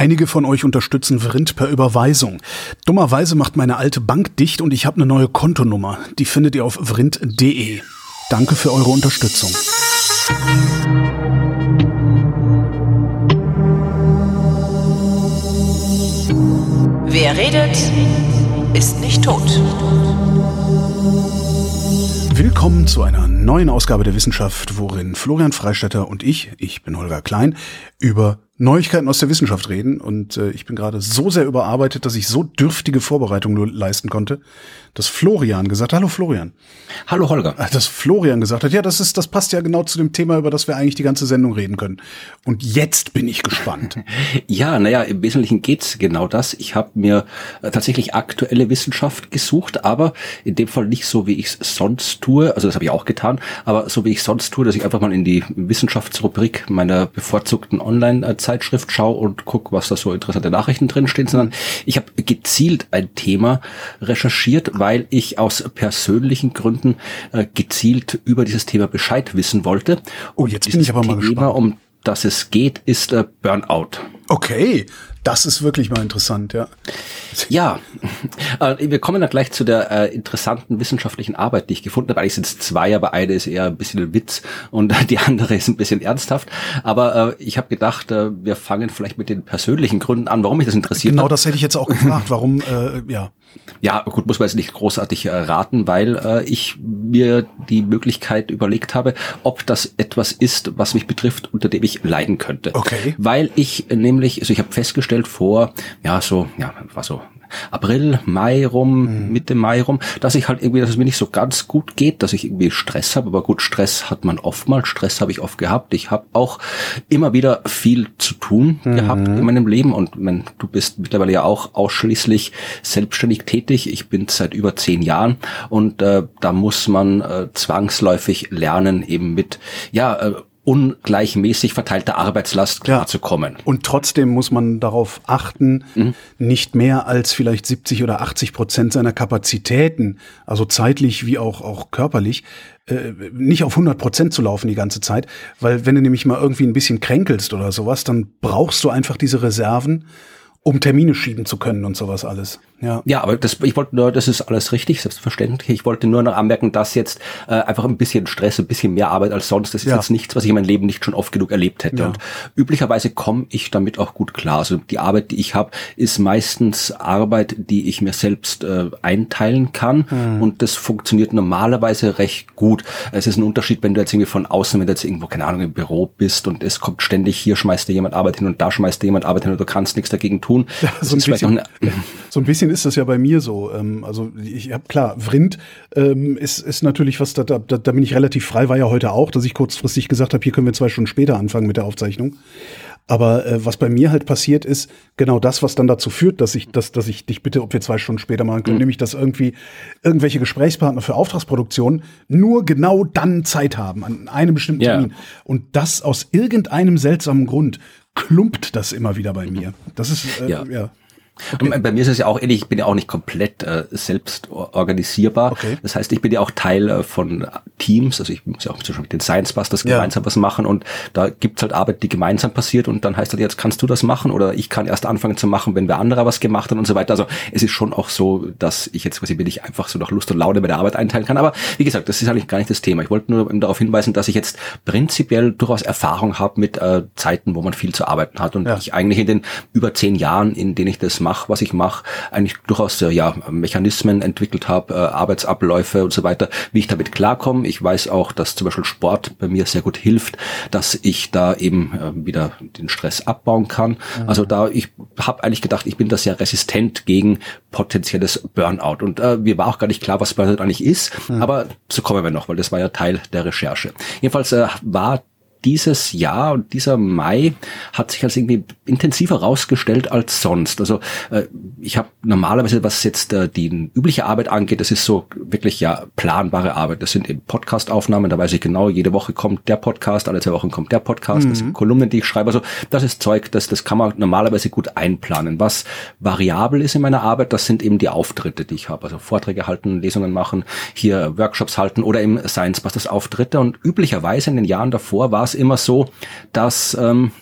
Einige von euch unterstützen Vrind per Überweisung. Dummerweise macht meine alte Bank dicht und ich habe eine neue Kontonummer. Die findet ihr auf vrind.de. Danke für eure Unterstützung. Wer redet, ist nicht tot. Willkommen zu einer neuen Ausgabe der Wissenschaft, worin Florian Freistetter und ich, ich bin Holger Klein, über Neuigkeiten aus der Wissenschaft reden. Und äh, ich bin gerade so sehr überarbeitet, dass ich so dürftige Vorbereitungen nur leisten konnte, dass Florian gesagt hat, hallo Florian. Hallo Holger. Äh, dass Florian gesagt hat, ja, das ist, das passt ja genau zu dem Thema, über das wir eigentlich die ganze Sendung reden können. Und jetzt bin ich gespannt. ja, naja, im Wesentlichen geht's genau das. Ich habe mir äh, tatsächlich aktuelle Wissenschaft gesucht, aber in dem Fall nicht so, wie ich es sonst tue. Also das habe ich auch getan, aber so wie ich sonst tue, dass ich einfach mal in die Wissenschaftsrubrik meiner bevorzugten Online-Zeitschrift schaue und gucke, was da so interessante Nachrichten drinstehen, sondern ich habe gezielt ein Thema recherchiert, weil ich aus persönlichen Gründen äh, gezielt über dieses Thema Bescheid wissen wollte. Oh, jetzt bin ich aber mal Thema, gespannt. um das es geht, ist äh, Burnout. Okay, das ist wirklich mal interessant, ja. Ja, äh, wir kommen dann gleich zu der äh, interessanten wissenschaftlichen Arbeit, die ich gefunden habe. Eigentlich sind es zwei, aber eine ist eher ein bisschen ein Witz und die andere ist ein bisschen ernsthaft. Aber äh, ich habe gedacht, äh, wir fangen vielleicht mit den persönlichen Gründen an, warum mich das interessiert. Genau, das hätte ich jetzt auch gefragt. Warum, äh, ja. Ja, gut, muss man jetzt nicht großartig äh, raten, weil äh, ich mir die Möglichkeit überlegt habe, ob das etwas ist, was mich betrifft, unter dem ich leiden könnte. Okay. Weil ich nämlich, also ich habe festgestellt vor, ja, so, ja, war so April, Mai rum, mhm. Mitte Mai rum, dass ich halt irgendwie, dass es mir nicht so ganz gut geht, dass ich irgendwie Stress habe. Aber gut, Stress hat man oftmals, Stress habe ich oft gehabt. Ich habe auch immer wieder viel zu tun mhm. gehabt in meinem Leben und mein, du bist mittlerweile ja auch ausschließlich selbstständig tätig. Ich bin seit über zehn Jahren und äh, da muss man äh, zwangsläufig lernen, eben mit ja äh, ungleichmäßig verteilter Arbeitslast klarzukommen. Ja. Und trotzdem muss man darauf achten, mhm. nicht mehr als vielleicht 70 oder 80 Prozent seiner Kapazitäten, also zeitlich wie auch, auch körperlich, äh, nicht auf 100 Prozent zu laufen die ganze Zeit, weil wenn du nämlich mal irgendwie ein bisschen kränkelst oder sowas, dann brauchst du einfach diese Reserven, um Termine schieben zu können und sowas alles. Ja, ja aber das, ich wollte nur, das ist alles richtig, selbstverständlich. Ich wollte nur noch anmerken, dass jetzt äh, einfach ein bisschen Stress, ein bisschen mehr Arbeit als sonst, das ist ja. jetzt nichts, was ich in meinem Leben nicht schon oft genug erlebt hätte. Ja. Und üblicherweise komme ich damit auch gut klar. Also die Arbeit, die ich habe, ist meistens Arbeit, die ich mir selbst äh, einteilen kann hm. und das funktioniert normalerweise recht gut. Es ist ein Unterschied, wenn du jetzt irgendwie von außen, wenn du jetzt irgendwo, keine Ahnung, im Büro bist und es kommt ständig, hier schmeißt dir jemand Arbeit hin und da schmeißt dir jemand Arbeit hin und du kannst nichts dagegen tun. Ja, so, ein bisschen, so ein bisschen ist das ja bei mir so. Ähm, also ich habe klar, Vrind ähm, ist, ist natürlich was, da, da, da bin ich relativ frei, war ja heute auch, dass ich kurzfristig gesagt habe, hier können wir zwei Stunden später anfangen mit der Aufzeichnung. Aber äh, was bei mir halt passiert ist, genau das, was dann dazu führt, dass ich, dass, dass ich dich bitte, ob wir zwei Stunden später machen können, mhm. nämlich dass irgendwie irgendwelche Gesprächspartner für Auftragsproduktion nur genau dann Zeit haben, an einem bestimmten yeah. Termin. Und das aus irgendeinem seltsamen Grund klumpt das immer wieder bei mir. Das ist äh, ja. ja. Okay. Bei mir ist es ja auch ähnlich, ich bin ja auch nicht komplett äh, selbst organisierbar. Okay. Das heißt, ich bin ja auch Teil äh, von Teams, also ich muss ja auch zum Beispiel mit den Science Busters ja. gemeinsam was machen und da gibt's halt Arbeit, die gemeinsam passiert und dann heißt halt, jetzt kannst du das machen oder ich kann erst anfangen zu machen, wenn wer anderer was gemacht hat und so weiter. Also es ist schon auch so, dass ich jetzt quasi bin ich einfach so nach Lust und Laune bei der Arbeit einteilen kann. Aber wie gesagt, das ist eigentlich gar nicht das Thema. Ich wollte nur darauf hinweisen, dass ich jetzt prinzipiell durchaus Erfahrung habe mit äh, Zeiten, wo man viel zu arbeiten hat und ja. ich eigentlich in den über zehn Jahren, in denen ich das mache, mache, was ich mache, eigentlich durchaus äh, ja Mechanismen entwickelt habe, äh, Arbeitsabläufe und so weiter, wie ich damit klarkomme. Ich weiß auch, dass zum Beispiel Sport bei mir sehr gut hilft, dass ich da eben äh, wieder den Stress abbauen kann. Mhm. Also da ich habe eigentlich gedacht, ich bin da sehr resistent gegen potenzielles Burnout und äh, mir war auch gar nicht klar, was Burnout eigentlich ist, mhm. aber so kommen wir noch, weil das war ja Teil der Recherche. Jedenfalls äh, war dieses Jahr und dieser Mai hat sich als irgendwie intensiver rausgestellt als sonst. Also äh, ich habe normalerweise, was jetzt äh, die übliche Arbeit angeht, das ist so wirklich ja planbare Arbeit. Das sind eben Podcast-Aufnahmen, da weiß ich genau, jede Woche kommt der Podcast, alle zwei Wochen kommt der Podcast, mhm. das sind Kolumnen, die ich schreibe. Also das ist Zeug, das, das kann man normalerweise gut einplanen. Was variabel ist in meiner Arbeit, das sind eben die Auftritte, die ich habe. Also Vorträge halten, Lesungen machen, hier Workshops halten oder im Science Busters Auftritte. Und üblicherweise in den Jahren davor war es immer so, dass ähm,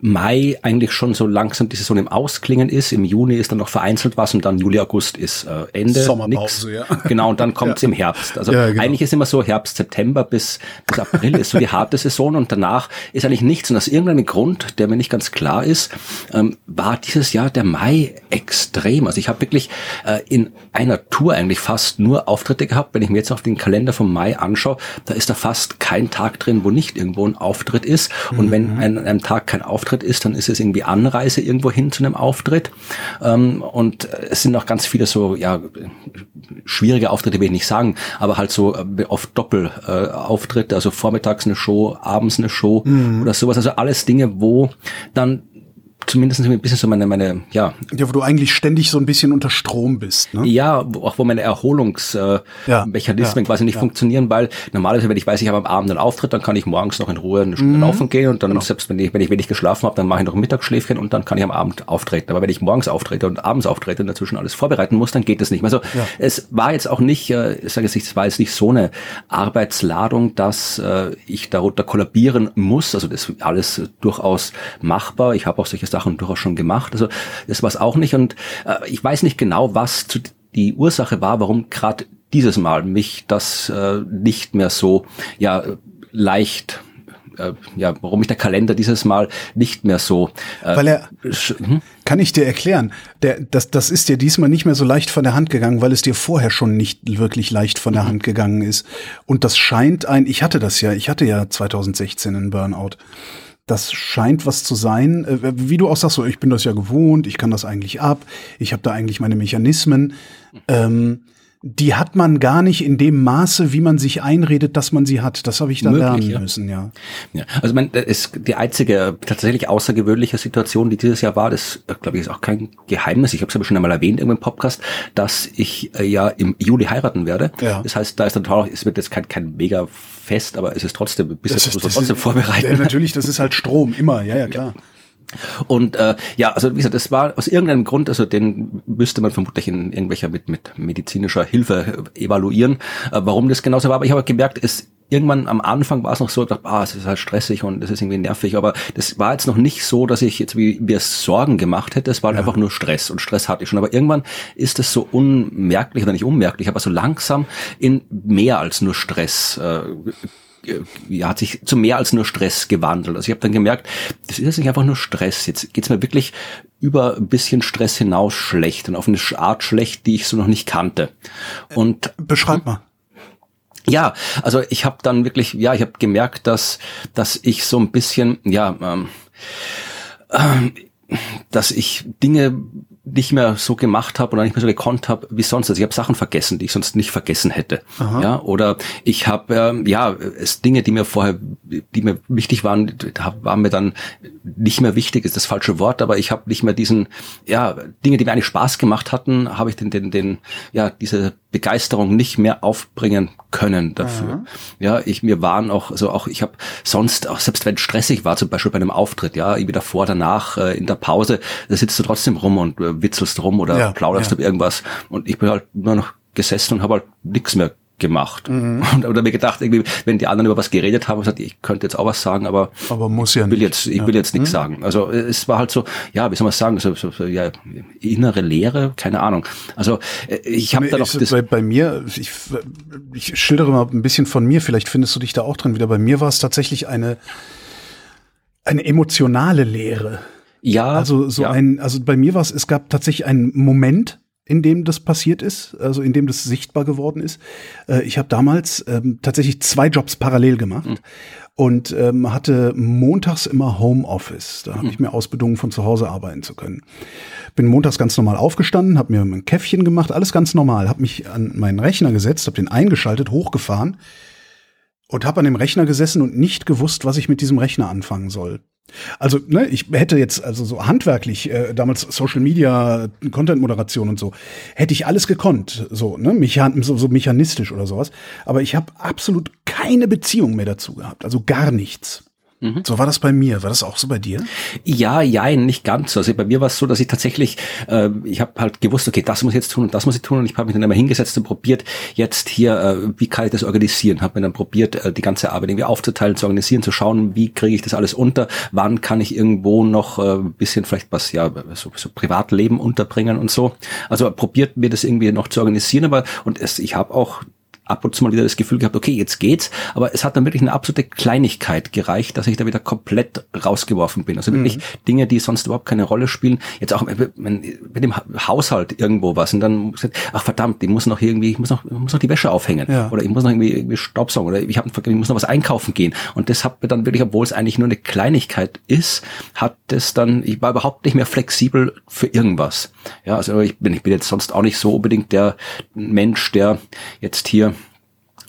Mai eigentlich schon so langsam die Saison im Ausklingen ist. Im Juni ist dann noch vereinzelt was und dann Juli, August ist äh, Ende. Sommerpause, nix. ja. Genau, und dann kommt es ja. im Herbst. Also ja, genau. eigentlich ist immer so Herbst, September bis, bis April ist so die harte Saison und danach ist eigentlich nichts. Und aus irgendeinem Grund, der mir nicht ganz klar ist, ähm, war dieses Jahr der Mai extrem. Also ich habe wirklich äh, in einer Tour eigentlich fast nur Auftritte gehabt. Wenn ich mir jetzt auf den Kalender vom Mai anschaue, da ist da fast kein Tag drin, wo nicht irgendwo ein Auftritt ist. Und mhm. wenn an einem Tag kein Auftritt ist, dann ist es irgendwie Anreise irgendwo hin zu einem Auftritt. Ähm, und es sind noch ganz viele so, ja, schwierige Auftritte will ich nicht sagen, aber halt so äh, oft Doppelauftritte, äh, also vormittags eine Show, abends eine Show mhm. oder sowas. Also alles Dinge, wo dann zumindest ein bisschen so meine, meine, ja. Ja, wo du eigentlich ständig so ein bisschen unter Strom bist, ne? Ja, auch wo meine Erholungsmechanismen äh, ja, quasi nicht funktionieren, weil normalerweise, wenn ich weiß, ich habe am Abend einen Auftritt, dann kann ich morgens noch in Ruhe eine Stunde mhm. laufen gehen und dann genau. selbst wenn ich, wenn ich wenig geschlafen habe, dann mache ich noch ein Mittagsschläfchen und dann kann ich am Abend auftreten. Aber wenn ich morgens auftrete und abends auftrete und dazwischen alles vorbereiten muss, dann geht das nicht mehr. Also es war jetzt auch nicht, äh, ich sage jetzt nicht, es war jetzt nicht so eine Arbeitsladung, dass äh, ich darunter kollabieren muss. Also das ist alles durchaus machbar. Ich habe auch solche Sachen durchaus schon gemacht. Also das war es auch nicht. Und äh, ich weiß nicht genau, was zu, die Ursache war, warum gerade dieses Mal mich das äh, nicht mehr so ja leicht äh, ja, warum mich der Kalender dieses Mal nicht mehr so. Äh, weil er, hm? kann ich dir erklären, der, das, das ist dir diesmal nicht mehr so leicht von der Hand gegangen, weil es dir vorher schon nicht wirklich leicht von der mhm. Hand gegangen ist. Und das scheint ein, ich hatte das ja, ich hatte ja 2016 einen Burnout das scheint was zu sein, äh, wie du auch sagst, so, ich bin das ja gewohnt, ich kann das eigentlich ab, ich habe da eigentlich meine Mechanismen. Ähm, die hat man gar nicht in dem Maße, wie man sich einredet, dass man sie hat. Das habe ich da Möglich, lernen ja. müssen, ja. ja. Also man, ist die einzige tatsächlich außergewöhnliche Situation, die dieses Jahr war, das glaube ich ist auch kein Geheimnis. Ich habe es aber schon einmal erwähnt im Podcast, dass ich äh, ja im Juli heiraten werde. Ja. Das heißt, da ist dann auch, es wird jetzt kein, kein mega Fest, aber es ist trotzdem, bis jetzt muss man trotzdem vorbereiten. Ja, natürlich, das ist halt Strom, immer, ja, ja, klar. Und äh, ja, also wie gesagt, das war aus irgendeinem Grund, also den müsste man vermutlich in irgendwelcher mit, mit medizinischer Hilfe evaluieren, äh, warum das genauso war. Aber ich habe gemerkt, es irgendwann am Anfang war es noch so, ich dachte, ah, es ist halt stressig und es ist irgendwie nervig, aber das war jetzt noch nicht so, dass ich jetzt wie mir Sorgen gemacht hätte, es war ja. einfach nur Stress und Stress hatte ich schon, aber irgendwann ist es so unmerklich oder nicht unmerklich, aber so langsam in mehr als nur Stress äh, ja, hat sich zu mehr als nur Stress gewandelt. Also ich habe dann gemerkt, das ist jetzt nicht einfach nur Stress. Jetzt geht's mir wirklich über ein bisschen Stress hinaus schlecht und auf eine Art schlecht, die ich so noch nicht kannte. Und beschreib mal. Ja, also ich habe dann wirklich, ja, ich habe gemerkt, dass dass ich so ein bisschen, ja, ähm, äh, dass ich Dinge nicht mehr so gemacht habe oder nicht mehr so gekonnt habe wie sonst. Also ich habe Sachen vergessen, die ich sonst nicht vergessen hätte. Aha. Ja, oder ich habe ähm, ja es Dinge, die mir vorher, die mir wichtig waren, waren mir dann nicht mehr wichtig. Ist das falsche Wort, aber ich habe nicht mehr diesen ja Dinge, die mir eigentlich Spaß gemacht hatten, habe ich den den den ja diese Begeisterung nicht mehr aufbringen können dafür. Aha. Ja, ich mir waren auch also auch ich habe sonst auch selbst wenn stressig war, zum Beispiel bei einem Auftritt, ja, irgendwie davor, danach äh, in der Pause, da sitzt du trotzdem rum und äh, witzelst rum oder ja, plauderst ja. über irgendwas. Und ich bin halt nur noch gesessen und habe halt nichts mehr gemacht. Mhm. Und habe mir gedacht, irgendwie, wenn die anderen über was geredet haben, gesagt, ich könnte jetzt auch was sagen, aber, aber muss ja ich will jetzt, ich ja. will jetzt nichts mhm. sagen. Also es war halt so, ja, wie soll man sagen, so, so, so ja, innere Leere, keine Ahnung. Also äh, ich habe da noch das bei, bei mir, ich, ich schildere mal ein bisschen von mir, vielleicht findest du dich da auch drin wieder. Bei mir war es tatsächlich eine eine emotionale Leere. Ja. Also so ja. ein, also bei mir war es, es gab tatsächlich einen Moment, in dem das passiert ist, also in dem das sichtbar geworden ist. Äh, ich habe damals ähm, tatsächlich zwei Jobs parallel gemacht mhm. und ähm, hatte montags immer Homeoffice. Da habe mhm. ich mir ausbedungen, von zu Hause arbeiten zu können. Bin montags ganz normal aufgestanden, habe mir ein Käffchen gemacht, alles ganz normal, habe mich an meinen Rechner gesetzt, habe den eingeschaltet, hochgefahren und habe an dem Rechner gesessen und nicht gewusst, was ich mit diesem Rechner anfangen soll. Also, ne, ich hätte jetzt also so handwerklich äh, damals Social Media, Content Moderation und so, hätte ich alles gekonnt, so, ne, Mechan so, so mechanistisch oder sowas, aber ich habe absolut keine Beziehung mehr dazu gehabt, also gar nichts. Mhm. So war das bei mir. War das auch so bei dir? Ja, ja, nicht ganz so. Also bei mir war es so, dass ich tatsächlich, äh, ich habe halt gewusst, okay, das muss ich jetzt tun und das muss ich tun und ich habe mich dann immer hingesetzt und probiert, jetzt hier, äh, wie kann ich das organisieren? Habe mir dann probiert, äh, die ganze Arbeit irgendwie aufzuteilen, zu organisieren, zu schauen, wie kriege ich das alles unter, wann kann ich irgendwo noch äh, bisschen vielleicht was, ja, so, so Privatleben unterbringen und so. Also probiert mir das irgendwie noch zu organisieren, aber und es, ich habe auch ab und zu mal wieder das Gefühl gehabt, okay, jetzt geht's, aber es hat dann wirklich eine absolute Kleinigkeit gereicht, dass ich da wieder komplett rausgeworfen bin. Also wirklich mhm. Dinge, die sonst überhaupt keine Rolle spielen. Jetzt auch mit dem Haushalt irgendwo was und dann ach verdammt, ich muss noch irgendwie, ich muss noch, ich muss noch die Wäsche aufhängen ja. oder ich muss noch irgendwie, irgendwie Staubsaugen oder ich, hab, ich muss noch was einkaufen gehen. Und das hat mir dann wirklich, obwohl es eigentlich nur eine Kleinigkeit ist, hat das dann, ich war überhaupt nicht mehr flexibel für irgendwas. Ja, also ich bin, ich bin jetzt sonst auch nicht so unbedingt der Mensch, der jetzt hier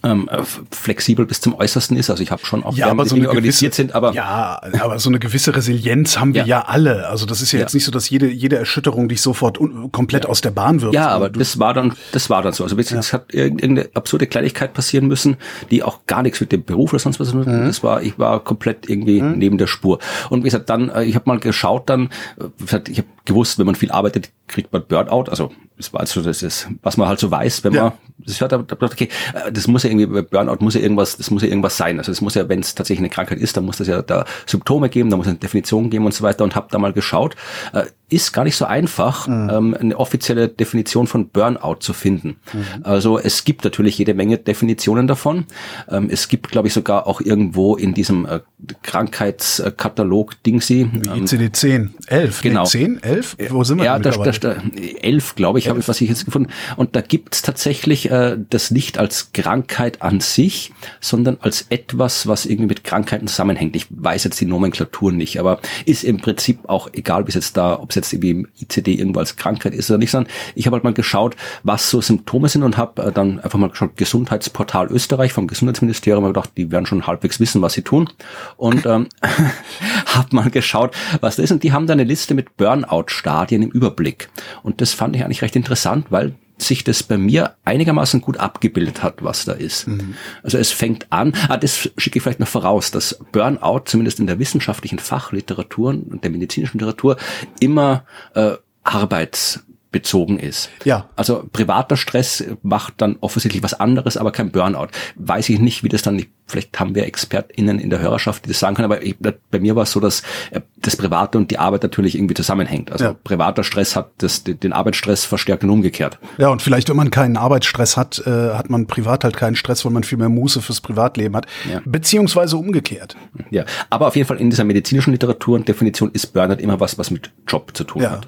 ähm, äh, flexibel bis zum Äußersten ist. Also ich habe schon auch ja, aber so eine organisiert gewisse, sind, aber ja, aber so eine gewisse Resilienz haben wir ja, ja alle. Also das ist ja, ja, jetzt nicht so, dass jede jede Erschütterung dich sofort komplett aus der Bahn wirft. Ja, aber das war dann das war dann so. Also es hat irgendeine absurde Kleinigkeit passieren müssen, die auch gar nichts mit dem Beruf oder sonst was. Mhm. Das war ich war komplett irgendwie mhm. neben der Spur. Und wie gesagt, dann äh, ich habe mal geschaut, dann äh, ich habe gewusst, wenn man viel arbeitet, kriegt man Burnout. Also das war also das ist, was man halt so weiß, wenn man das hört, okay, das muss ja irgendwie Burnout muss ja irgendwas, das muss ja irgendwas sein. Also es muss ja, wenn es tatsächlich eine Krankheit ist, dann muss das ja da Symptome geben, da muss eine Definition geben und so weiter. Und habe da mal geschaut, äh, ist gar nicht so einfach, mhm. ähm, eine offizielle Definition von Burnout zu finden. Mhm. Also es gibt natürlich jede Menge Definitionen davon. Ähm, es gibt, glaube ich, sogar auch irgendwo in diesem äh, Krankheitskatalog Dingsy. Wie ICD-10, 11, genau. Nee, 10, 11? Wo sind wir ja, da, da, da, 11, glaube ich, habe ich, was ich jetzt gefunden. Und da gibt es tatsächlich äh, das nicht als Krankheit an sich, sondern als etwas, was irgendwie mit Krankheiten zusammenhängt. Ich weiß jetzt die Nomenklatur nicht, aber ist im Prinzip auch egal, bis jetzt da, ob jetzt irgendwie im ICD irgendwo als Krankheit ist oder nicht, sondern ich habe halt mal geschaut, was so Symptome sind und habe äh, dann einfach mal geschaut, Gesundheitsportal Österreich vom Gesundheitsministerium, habe gedacht, die werden schon halbwegs wissen, was sie tun. Und ähm, habe mal geschaut, was das ist. Und die haben da eine Liste mit Burnout-Stadien im Überblick. Und das fand ich eigentlich recht interessant, weil sich das bei mir einigermaßen gut abgebildet hat, was da ist. Mhm. Also es fängt an, ah, das schicke ich vielleicht noch voraus, dass Burnout zumindest in der wissenschaftlichen Fachliteratur und der medizinischen Literatur immer äh, Arbeits bezogen ist. Ja. Also privater Stress macht dann offensichtlich was anderes, aber kein Burnout. Weiß ich nicht, wie das dann, vielleicht haben wir ExpertInnen in der Hörerschaft, die das sagen können, aber ich, bei mir war es so, dass äh, das Private und die Arbeit natürlich irgendwie zusammenhängt. Also ja. privater Stress hat das, den Arbeitsstress verstärkt und umgekehrt. Ja, und vielleicht, wenn man keinen Arbeitsstress hat, äh, hat man privat halt keinen Stress, weil man viel mehr Muße fürs Privatleben hat. Ja. Beziehungsweise umgekehrt. Ja, aber auf jeden Fall in dieser medizinischen Literatur und Definition ist Burnout immer was, was mit Job zu tun ja. hat.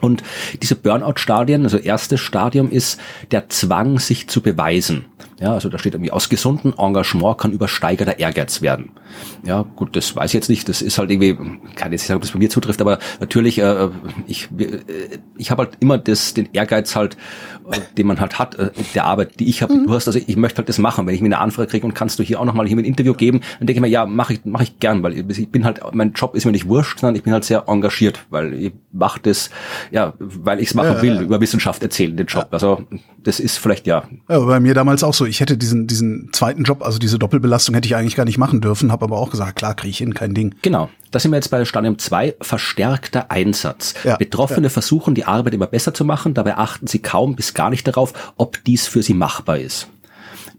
Und diese Burnout-Stadien, also erstes Stadium ist der Zwang, sich zu beweisen. Ja, also da steht irgendwie, aus gesundem Engagement kann übersteigerter Ehrgeiz werden. Ja, gut, das weiß ich jetzt nicht. Das ist halt irgendwie, kann jetzt nicht sagen, ob das bei mir zutrifft, aber natürlich, äh, ich, äh, ich habe halt immer das, den Ehrgeiz halt, den man halt hat, äh, der Arbeit, die ich habe. Mhm. Du hast, also ich möchte halt das machen. Wenn ich mir eine Anfrage kriege und kannst du hier auch nochmal hier ein Interview geben, dann denke ich mir, ja, mache ich, mache ich gern, weil ich bin halt, mein Job ist mir nicht wurscht, sondern ich bin halt sehr engagiert, weil ich mache das, ja, weil ich es machen ja, will, ja. über Wissenschaft erzählen, den Job. Also das ist vielleicht ja. Ja, bei mir damals auch so. Ich hätte diesen, diesen zweiten Job, also diese Doppelbelastung hätte ich eigentlich gar nicht machen dürfen, habe aber auch gesagt, klar, kriege ich hin, kein Ding. Genau. Da sind wir jetzt bei Stadium 2, verstärkter Einsatz. Ja, Betroffene ja. versuchen, die Arbeit immer besser zu machen, dabei achten sie kaum bis gar nicht darauf, ob dies für sie machbar ist.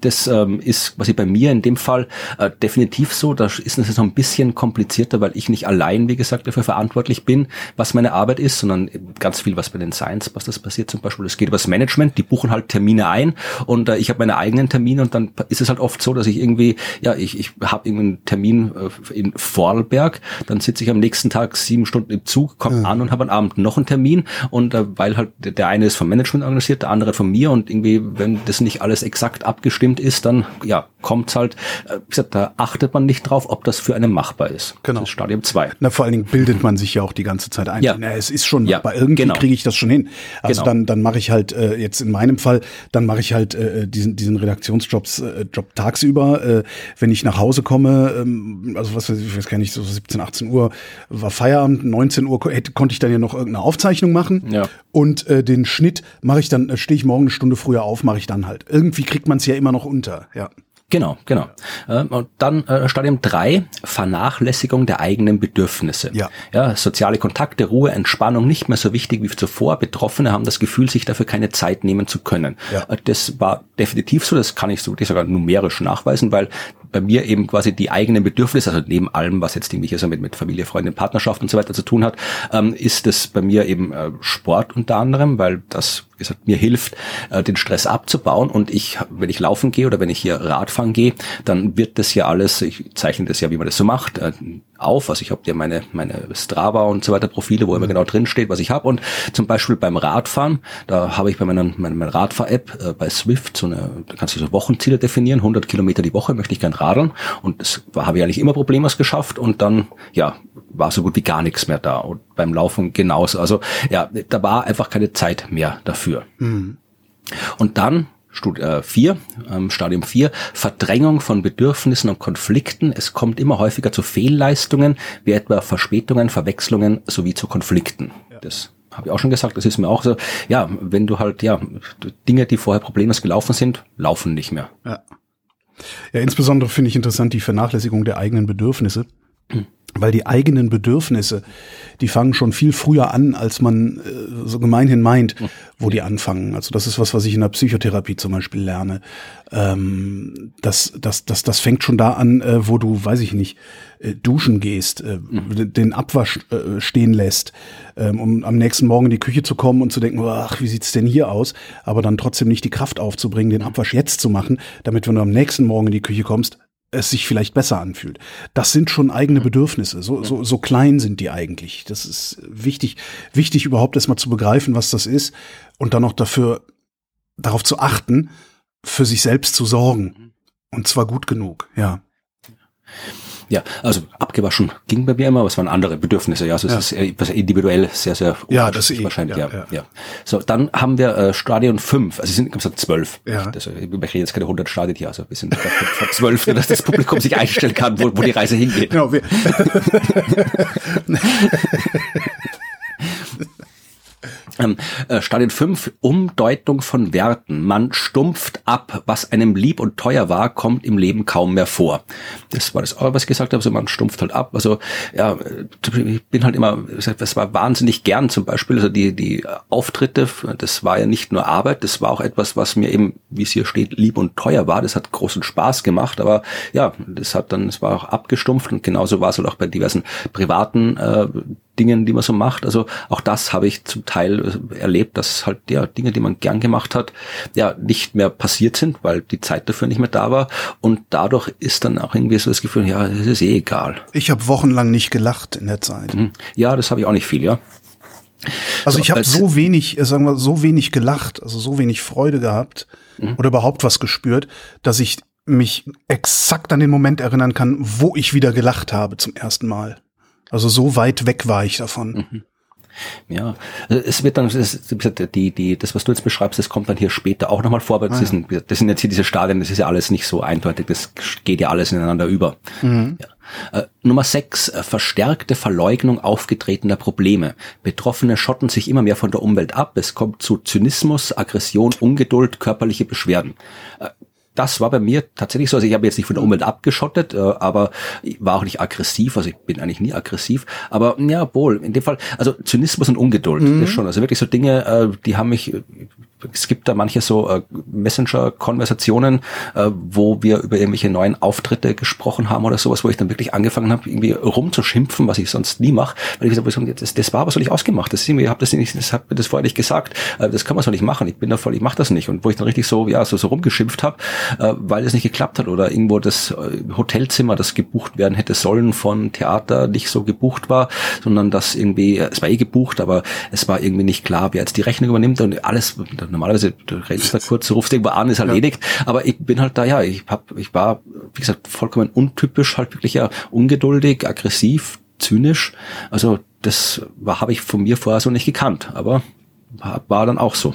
Das ähm, ist quasi bei mir in dem Fall äh, definitiv so. Da ist es noch ein bisschen komplizierter, weil ich nicht allein, wie gesagt, dafür verantwortlich bin, was meine Arbeit ist, sondern ganz viel, was bei den Science, was das passiert zum Beispiel. Es geht über das Management, die buchen halt Termine ein und äh, ich habe meine eigenen Termine und dann ist es halt oft so, dass ich irgendwie, ja, ich, ich habe einen Termin äh, in Vorarlberg, dann sitze ich am nächsten Tag sieben Stunden im Zug, komme ja. an und habe am Abend noch einen Termin und äh, weil halt der eine ist vom Management organisiert, der andere von mir und irgendwie, wenn das nicht alles exakt abgestimmt abgestimmt ist, dann ja, kommt's halt, äh, wie gesagt, da achtet man nicht drauf, ob das für einen machbar ist. Genau. Das ist Stadium 2. Na, vor allen Dingen bildet man sich ja auch die ganze Zeit ein. Ja. Na, es ist schon ja. machbar. Irgendwie genau. kriege ich das schon hin. Also genau. dann, dann mache ich halt äh, jetzt in meinem Fall, dann mache ich halt äh, diesen, diesen Redaktionsjobs äh, Job tagsüber. Äh, wenn ich nach Hause komme, ähm, also was weiß ich, ich weiß gar nicht, so 17, 18 Uhr war Feierabend, 19 Uhr hätte, konnte ich dann ja noch irgendeine Aufzeichnung machen. Ja. Und äh, den Schnitt mache ich dann, äh, stehe ich morgen eine Stunde früher auf, mache ich dann halt. Irgendwie kriegt man es ja immer noch unter, ja. Genau, genau. Ja. Ähm, und dann äh, Stadium drei Vernachlässigung der eigenen Bedürfnisse. Ja. ja. Soziale Kontakte, Ruhe, Entspannung nicht mehr so wichtig wie zuvor. Betroffene haben das Gefühl, sich dafür keine Zeit nehmen zu können. Ja. Äh, das war definitiv so, das kann ich so sogar numerisch nachweisen, weil bei mir eben quasi die eigenen Bedürfnisse, also neben allem, was jetzt irgendwie so mit, mit Familie, Freundin, Partnerschaft und so weiter zu tun hat, ähm, ist es bei mir eben äh, Sport unter anderem, weil das gesagt, mir hilft, äh, den Stress abzubauen. Und ich, wenn ich laufen gehe oder wenn ich hier Radfahren gehe, dann wird das ja alles, ich zeichne das ja, wie man das so macht, äh, auf. Also ich habe ja meine, meine Strava und so weiter Profile, wo immer mhm. genau drin steht, was ich habe. Und zum Beispiel beim Radfahren, da habe ich bei meiner, meiner, meiner Radfahr-App äh, bei Swift so eine, da kannst du so Wochenziele definieren, 100 Kilometer die Woche möchte ich gern radeln. Und das habe ich eigentlich immer problemlos geschafft. Und dann, ja, war so gut wie gar nichts mehr da. Und beim Laufen genauso. Also ja, da war einfach keine Zeit mehr dafür. Mhm. Und dann Studi äh, 4, ähm, Stadium 4, Verdrängung von Bedürfnissen und Konflikten. Es kommt immer häufiger zu Fehlleistungen, wie etwa Verspätungen, Verwechslungen sowie zu Konflikten. Ja. Das habe ich auch schon gesagt, das ist mir auch so, ja, wenn du halt, ja, Dinge, die vorher problemlos gelaufen sind, laufen nicht mehr. Ja, ja insbesondere finde ich interessant die Vernachlässigung der eigenen Bedürfnisse. Mhm weil die eigenen Bedürfnisse, die fangen schon viel früher an, als man äh, so gemeinhin meint, wo die anfangen. Also das ist was, was ich in der Psychotherapie zum Beispiel lerne. Ähm, das, das, das, das fängt schon da an, äh, wo du, weiß ich nicht, äh, duschen gehst, äh, mhm. den Abwasch äh, stehen lässt, ähm, um am nächsten Morgen in die Küche zu kommen und zu denken, ach, wie sieht's denn hier aus? Aber dann trotzdem nicht die Kraft aufzubringen, den Abwasch jetzt zu machen, damit wenn du am nächsten Morgen in die Küche kommst, es sich vielleicht besser anfühlt. Das sind schon eigene Bedürfnisse. So, so, so klein sind die eigentlich. Das ist wichtig, wichtig überhaupt erstmal zu begreifen, was das ist und dann auch dafür, darauf zu achten, für sich selbst zu sorgen. Und zwar gut genug, ja. Ja, also abgewaschen ging bei mir immer, aber es waren andere Bedürfnisse. Ja, also es ja. ist individuell sehr, sehr ja, das eh, wahrscheinlich. Ja, ja, ja. So, dann haben wir äh, Stadion 5, also es sind gesagt 12. Ja. Das, ich rede jetzt keine 100 Stadien hier, also wir sind vor 12, dass das Publikum sich einstellen kann, wo, wo die Reise hingeht. Genau. Wir Ähm, äh, Stadion 5, Umdeutung von Werten. Man stumpft ab. Was einem lieb und teuer war, kommt im Leben kaum mehr vor. Das war das, was ich gesagt habe. Also man stumpft halt ab. Also ja, ich bin halt immer, das war wahnsinnig gern zum Beispiel. Also die, die Auftritte, das war ja nicht nur Arbeit, das war auch etwas, was mir eben, wie es hier steht, lieb und teuer war. Das hat großen Spaß gemacht. Aber ja, das hat dann, es war auch abgestumpft und genauso war es halt auch bei diversen privaten äh, Dingen, die man so macht. Also auch das habe ich zum Teil äh, erlebt, dass halt ja Dinge, die man gern gemacht hat, ja nicht mehr passiert sind, weil die Zeit dafür nicht mehr da war. Und dadurch ist dann auch irgendwie so das Gefühl, ja, es ist eh egal. Ich habe wochenlang nicht gelacht in der Zeit. Mhm. Ja, das habe ich auch nicht viel, ja. Also so, ich habe so wenig, äh, sagen wir, so wenig gelacht, also so wenig Freude gehabt mhm. oder überhaupt was gespürt, dass ich mich exakt an den Moment erinnern kann, wo ich wieder gelacht habe zum ersten Mal. Also so weit weg war ich davon. Mhm. Ja, es wird dann, das, die, die, das, was du jetzt beschreibst, das kommt dann hier später auch nochmal vor, aber das, ah, sind, das sind jetzt hier diese Stadien, das ist ja alles nicht so eindeutig, das geht ja alles ineinander über. Mhm. Ja. Äh, Nummer 6, äh, verstärkte Verleugnung aufgetretener Probleme. Betroffene schotten sich immer mehr von der Umwelt ab, es kommt zu Zynismus, Aggression, Ungeduld, körperliche Beschwerden. Äh, das war bei mir tatsächlich so. Also ich habe jetzt nicht von der Umwelt abgeschottet, äh, aber ich war auch nicht aggressiv. Also ich bin eigentlich nie aggressiv. Aber ja, wohl, in dem Fall, also Zynismus und Ungeduld mhm. ist schon. Also wirklich so Dinge, äh, die haben mich es gibt da manche so äh, Messenger-Konversationen, äh, wo wir über irgendwelche neuen Auftritte gesprochen haben oder sowas, wo ich dann wirklich angefangen habe, irgendwie rumzuschimpfen, was ich sonst nie mache, weil ich gesagt habe, das, das war aber so nicht ausgemacht. Das ist irgendwie, ich habe das nicht, das mir das vorher nicht gesagt. Äh, das kann man so nicht machen. Ich bin da voll, ich mache das nicht. Und wo ich dann richtig so, ja, so, so rumgeschimpft habe, äh, weil es nicht geklappt hat oder irgendwo das äh, Hotelzimmer, das gebucht werden hätte sollen von Theater, nicht so gebucht war, sondern das irgendwie, äh, es war eh gebucht, aber es war irgendwie nicht klar, wer jetzt die Rechnung übernimmt und alles normalerweise du rennst da kurz, rufst irgendwo an, ist erledigt. Ja. Aber ich bin halt da, ja, ich hab, ich war, wie gesagt, vollkommen untypisch, halt wirklich ja ungeduldig, aggressiv, zynisch. Also das habe ich von mir vorher so nicht gekannt, aber war, war dann auch so.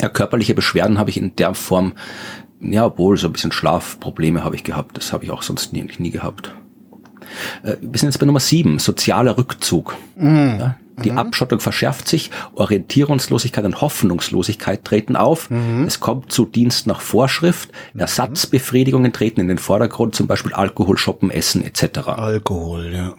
Ja, körperliche Beschwerden habe ich in der Form, ja, obwohl so ein bisschen Schlafprobleme habe ich gehabt. Das habe ich auch sonst nie, nie gehabt. Äh, wir sind jetzt bei Nummer sieben, sozialer Rückzug. Mhm. Ja, Die mhm. Abschottung verschärft sich, Orientierungslosigkeit und Hoffnungslosigkeit treten auf. Mhm. Es kommt zu Dienst nach Vorschrift, mhm. Ersatzbefriedigungen treten in den Vordergrund, zum Beispiel Alkohol, Shoppen, Essen etc. Alkohol, ja.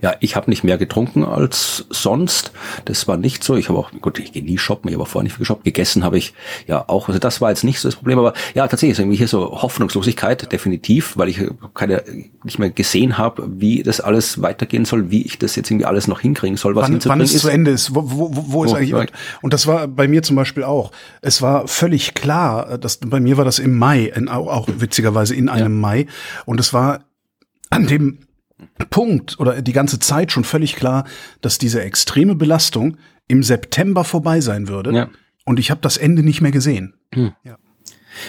Ja, ich habe nicht mehr getrunken als sonst. Das war nicht so. Ich habe auch, gut, ich gehe nie shoppen, ich habe auch vorher nicht viel geshoppt. Gegessen habe ich ja auch. Also das war jetzt nicht so das Problem, aber ja, tatsächlich ist irgendwie hier so Hoffnungslosigkeit, definitiv, weil ich keine, nicht mehr gesehen habe, wie das alles weitergehen soll, wie ich das jetzt irgendwie alles noch hinkriegen soll, was wann, wann es ist. zu Ende ist, wo, wo, wo ist oh, eigentlich, und, und das war bei mir zum Beispiel auch, es war völlig klar, dass, bei mir war das im Mai, in, auch, auch witzigerweise in einem ja. Mai, und es war an dem Punkt oder die ganze Zeit schon völlig klar, dass diese extreme Belastung im September vorbei sein würde. Ja. Und ich habe das Ende nicht mehr gesehen. Hm. Ja.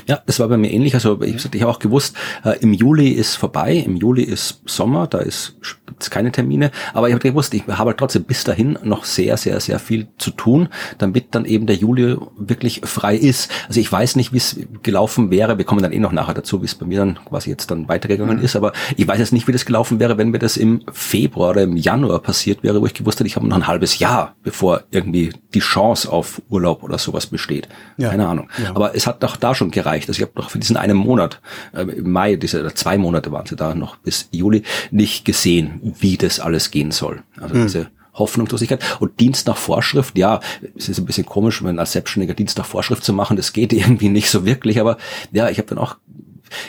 Ja, das war bei mir ähnlich. Also ich, ich habe auch gewusst, äh, im Juli ist vorbei, im Juli ist Sommer, da ist gibt's keine Termine. Aber ich habe gewusst, ich habe halt trotzdem bis dahin noch sehr, sehr, sehr viel zu tun, damit dann eben der Juli wirklich frei ist. Also ich weiß nicht, wie es gelaufen wäre. Wir kommen dann eh noch nachher dazu, wie es bei mir dann quasi jetzt dann weitergegangen mhm. ist. Aber ich weiß jetzt nicht, wie das gelaufen wäre, wenn mir das im Februar oder im Januar passiert wäre, wo ich gewusst hätte, ich habe noch ein halbes Jahr, bevor irgendwie die Chance auf Urlaub oder sowas besteht. Ja. Keine Ahnung. Ja. Aber es hat doch da schon gereicht. Also ich habe doch für diesen einen Monat, äh, im Mai, diese zwei Monate waren sie da noch bis Juli, nicht gesehen, wie das alles gehen soll. Also mhm. diese Hoffnungslosigkeit. Und Dienst nach Vorschrift, ja, es ist ein bisschen komisch, wenn als Selbstständiger Dienst nach Vorschrift zu machen, das geht irgendwie nicht so wirklich, aber ja, ich habe dann auch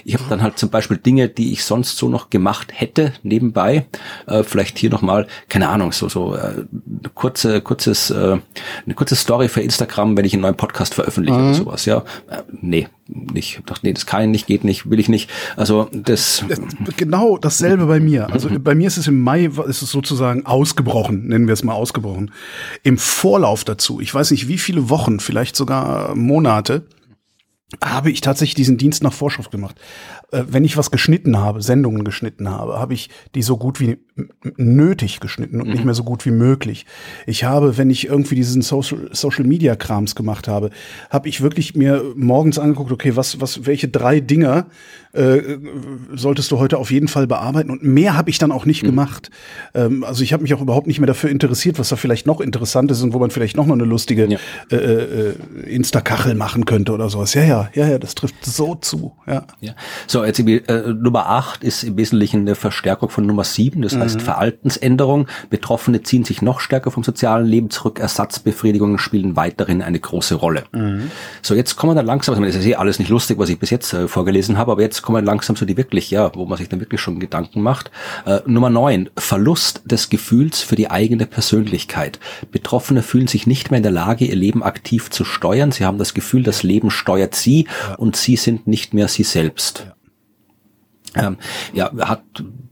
ich habe dann halt zum Beispiel Dinge, die ich sonst so noch gemacht hätte nebenbei. Äh, vielleicht hier nochmal, keine Ahnung, so so äh, kurze, kurzes, äh, eine kurze Story für Instagram, wenn ich einen neuen Podcast veröffentliche mhm. oder sowas. Ja, äh, nee, nicht. Ich dachte, nee, das kann ich nicht, geht nicht, will ich nicht. Also das. Genau dasselbe bei mir. Also bei mir ist es im Mai, ist es sozusagen ausgebrochen, nennen wir es mal ausgebrochen. Im Vorlauf dazu, ich weiß nicht wie viele Wochen, vielleicht sogar Monate, habe ich tatsächlich diesen Dienst nach Vorschrift gemacht. Äh, wenn ich was geschnitten habe, Sendungen geschnitten habe, habe ich die so gut wie nötig geschnitten und mhm. nicht mehr so gut wie möglich. Ich habe, wenn ich irgendwie diesen Social, Social Media Krams gemacht habe, habe ich wirklich mir morgens angeguckt, okay, was, was, welche drei Dinger äh, solltest du heute auf jeden Fall bearbeiten und mehr habe ich dann auch nicht mhm. gemacht. Ähm, also ich habe mich auch überhaupt nicht mehr dafür interessiert, was da vielleicht noch interessant ist und wo man vielleicht noch mal eine lustige ja. äh, äh, Insta-Kachel machen könnte oder sowas. Ja, ja, ja, ja, das trifft so zu. Ja. ja. So, jetzt äh, Nummer 8 ist im Wesentlichen eine Verstärkung von Nummer 7, das mhm. heißt Verhaltensänderung. Betroffene ziehen sich noch stärker vom sozialen Leben zurück, Ersatzbefriedigungen spielen weiterhin eine große Rolle. Mhm. So, jetzt kommen wir dann langsam, das ist eh alles nicht lustig, was ich bis jetzt äh, vorgelesen habe, aber jetzt kommen langsam so die wirklich, ja, wo man sich dann wirklich schon Gedanken macht. Äh, Nummer 9, Verlust des Gefühls für die eigene Persönlichkeit. Betroffene fühlen sich nicht mehr in der Lage, ihr Leben aktiv zu steuern. Sie haben das Gefühl, das Leben steuert sie ja. und sie sind nicht mehr sie selbst. Ja. Ähm, ja, hat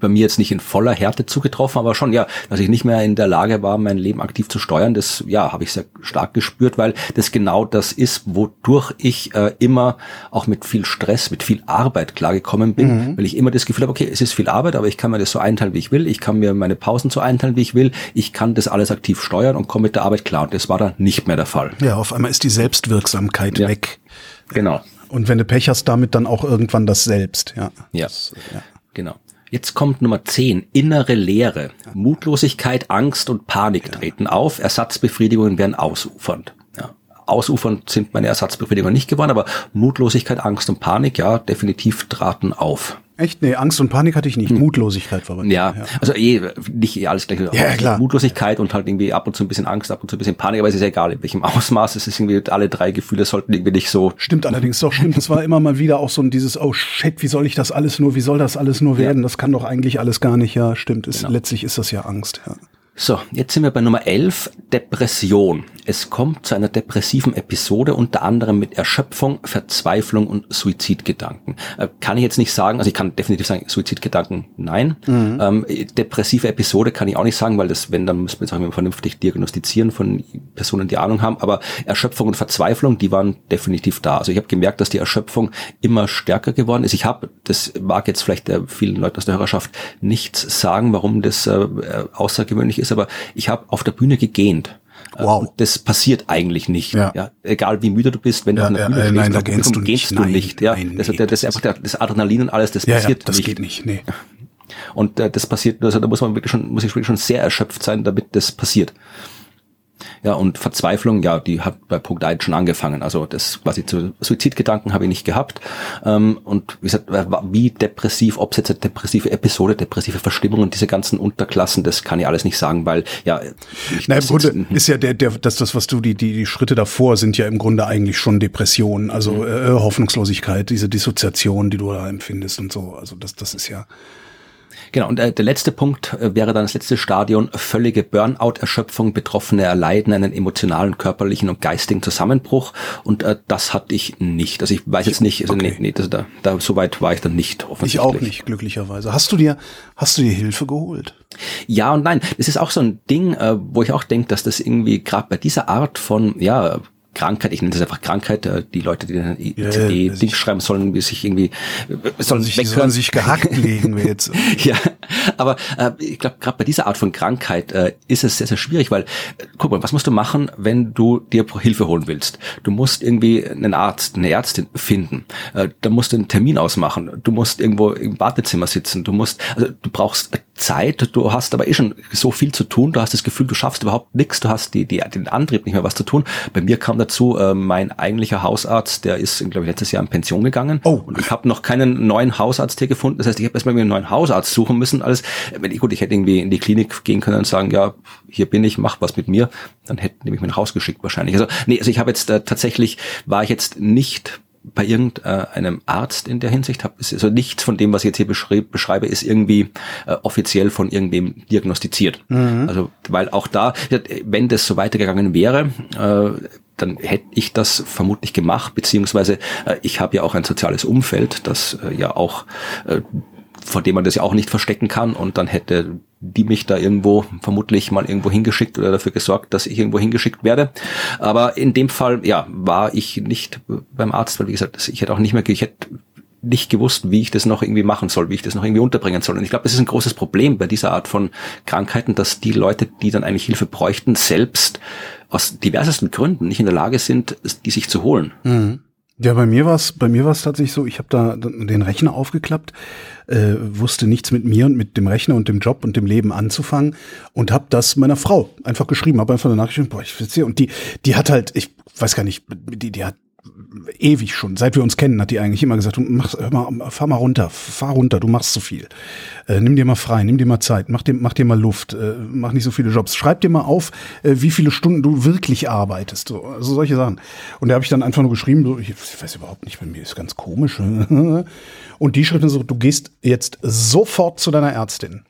bei mir jetzt nicht in voller Härte zugetroffen, aber schon, ja, dass ich nicht mehr in der Lage war, mein Leben aktiv zu steuern, das, ja, habe ich sehr stark gespürt, weil das genau das ist, wodurch ich äh, immer auch mit viel Stress, mit viel Arbeit klargekommen bin, mhm. weil ich immer das Gefühl habe, okay, es ist viel Arbeit, aber ich kann mir das so einteilen, wie ich will, ich kann mir meine Pausen so einteilen, wie ich will, ich kann das alles aktiv steuern und komme mit der Arbeit klar und das war dann nicht mehr der Fall. Ja, auf einmal ist die Selbstwirksamkeit ja. weg. Genau. Und wenn du Pech hast, damit dann auch irgendwann das Selbst, ja. Ja, das, ja. genau. Jetzt kommt Nummer 10, innere Leere. Mutlosigkeit, Angst und Panik treten auf, Ersatzbefriedigungen werden ausufernd. Ja. Ausufernd sind meine Ersatzbefriedigungen nicht geworden, aber Mutlosigkeit, Angst und Panik, ja, definitiv traten auf. Echt? Nee, Angst und Panik hatte ich nicht. Hm. Mutlosigkeit war bei mir. Ja, ja, also eh, nicht eh alles gleich. Ja, klar. Mutlosigkeit und halt irgendwie ab und zu ein bisschen Angst, ab und zu ein bisschen Panik, aber es ist ja egal, in welchem Ausmaß. Es ist irgendwie, alle drei Gefühle sollten irgendwie nicht so. Stimmt allerdings doch, stimmt. Es war immer mal wieder auch so ein dieses, oh shit, wie soll ich das alles nur, wie soll das alles nur werden? Ja. Das kann doch eigentlich alles gar nicht. Ja, stimmt. Ist, genau. Letztlich ist das ja Angst, ja. So, jetzt sind wir bei Nummer 11, Depression. Es kommt zu einer depressiven Episode, unter anderem mit Erschöpfung, Verzweiflung und Suizidgedanken. Äh, kann ich jetzt nicht sagen, also ich kann definitiv sagen, Suizidgedanken nein. Mhm. Ähm, depressive Episode kann ich auch nicht sagen, weil das, wenn, dann müssen wir jetzt auch immer vernünftig diagnostizieren von Personen, die Ahnung haben. Aber Erschöpfung und Verzweiflung, die waren definitiv da. Also ich habe gemerkt, dass die Erschöpfung immer stärker geworden ist. Ich habe, das mag jetzt vielleicht äh, vielen Leuten aus der Hörerschaft nichts sagen, warum das äh, außergewöhnlich ist, aber ich habe auf der Bühne gegähnt. Äh, wow. Und das passiert eigentlich nicht. Ja. ja. Egal wie müde du bist, wenn du ja, auf der Bühne ja, stehst, nein, da gehst du nicht. Du nicht ja. Nein, das, nee, das, ist einfach das Adrenalin und alles, das passiert ja, das nicht. Das geht nicht, nee. Und äh, das passiert, also da muss man wirklich schon, muss ich wirklich schon sehr erschöpft sein, damit das passiert. Ja, und Verzweiflung, ja, die hat bei Punkt 1 schon angefangen. Also das quasi zu Suizidgedanken habe ich nicht gehabt. Ähm, und wie gesagt, wie depressiv, ob es jetzt eine depressive Episode, depressive Verstimmung und diese ganzen Unterklassen, das kann ich alles nicht sagen, weil ja. Na, im Grunde mhm. ist ja der, der, das, das, was du, die, die, die Schritte davor sind ja im Grunde eigentlich schon Depressionen, also mhm. äh, Hoffnungslosigkeit, diese Dissoziation, die du da empfindest und so. Also das, das ist ja. Genau, und äh, der letzte Punkt äh, wäre dann das letzte Stadion, völlige Burnout-Erschöpfung, Betroffene erleiden einen emotionalen, körperlichen und geistigen Zusammenbruch und äh, das hatte ich nicht. Also ich weiß jetzt nicht, also okay. nee, nee das, da, da so weit war ich dann nicht offensichtlich. Ich auch nicht, glücklicherweise. Hast du dir, hast du dir Hilfe geholt? Ja und nein. Das ist auch so ein Ding, äh, wo ich auch denke, dass das irgendwie gerade bei dieser Art von, ja, Krankheit, ich nenne das einfach Krankheit, äh, die Leute, die dann ICD-Ding schreiben sollen, wie sich irgendwie sollen sich, sollen sich gehackt legen wir jetzt. ja, aber äh, ich glaube, gerade bei dieser Art von Krankheit äh, ist es sehr, sehr schwierig, weil, äh, guck mal, was musst du machen, wenn du dir Hilfe holen willst? Du musst irgendwie einen Arzt, eine Ärztin finden. Äh, da musst du einen Termin ausmachen. Du musst irgendwo im Wartezimmer sitzen. Du musst, also du brauchst Zeit, du hast aber eh schon so viel zu tun. Du hast das Gefühl, du schaffst überhaupt nichts. Du hast die, die, den Antrieb, nicht mehr was zu tun. Bei mir kam dazu, äh, mein eigentlicher Hausarzt, der ist, glaube ich, letztes Jahr in Pension gegangen. Oh. Und ich habe noch keinen neuen Hausarzt hier gefunden. Das heißt, ich habe erstmal einen neuen Hausarzt suchen müssen. Alles. Wenn ich, gut, ich hätte irgendwie in die Klinik gehen können und sagen, ja, hier bin ich, mach was mit mir. Dann hätten die mich nach Hause geschickt wahrscheinlich. Also, nee, also ich habe jetzt äh, tatsächlich, war ich jetzt nicht bei irgendeinem Arzt in der Hinsicht habe. Also nichts von dem, was ich jetzt hier beschreibe, beschreibe ist irgendwie äh, offiziell von irgendwem diagnostiziert. Mhm. Also weil auch da, wenn das so weitergegangen wäre, äh, dann hätte ich das vermutlich gemacht, beziehungsweise äh, ich habe ja auch ein soziales Umfeld, das äh, ja auch äh, vor dem man das ja auch nicht verstecken kann und dann hätte die mich da irgendwo vermutlich mal irgendwo hingeschickt oder dafür gesorgt, dass ich irgendwo hingeschickt werde. Aber in dem Fall, ja, war ich nicht beim Arzt, weil wie gesagt, ich hätte auch nicht mehr, ich hätte nicht gewusst, wie ich das noch irgendwie machen soll, wie ich das noch irgendwie unterbringen soll. Und ich glaube, das ist ein großes Problem bei dieser Art von Krankheiten, dass die Leute, die dann eigentlich Hilfe bräuchten, selbst aus diversesten Gründen nicht in der Lage sind, die sich zu holen. Mhm. Ja, bei mir war es bei mir war es tatsächlich so, ich habe da den Rechner aufgeklappt, äh, wusste nichts mit mir und mit dem Rechner und dem Job und dem Leben anzufangen und habe das meiner Frau einfach geschrieben, habe einfach eine Nachricht boah, ich will und die die hat halt, ich weiß gar nicht, die die hat ewig schon, seit wir uns kennen, hat die eigentlich immer gesagt, du mach, hör mal, fahr mal runter, fahr runter, du machst zu viel. Äh, nimm dir mal frei, nimm dir mal Zeit, mach dir, mach dir mal Luft, äh, mach nicht so viele Jobs. Schreib dir mal auf, äh, wie viele Stunden du wirklich arbeitest. So, also solche Sachen. Und da habe ich dann einfach nur geschrieben, so, ich, ich weiß überhaupt nicht, bei mir ist ganz komisch. Und die schrieb dann so, du gehst jetzt sofort zu deiner Ärztin.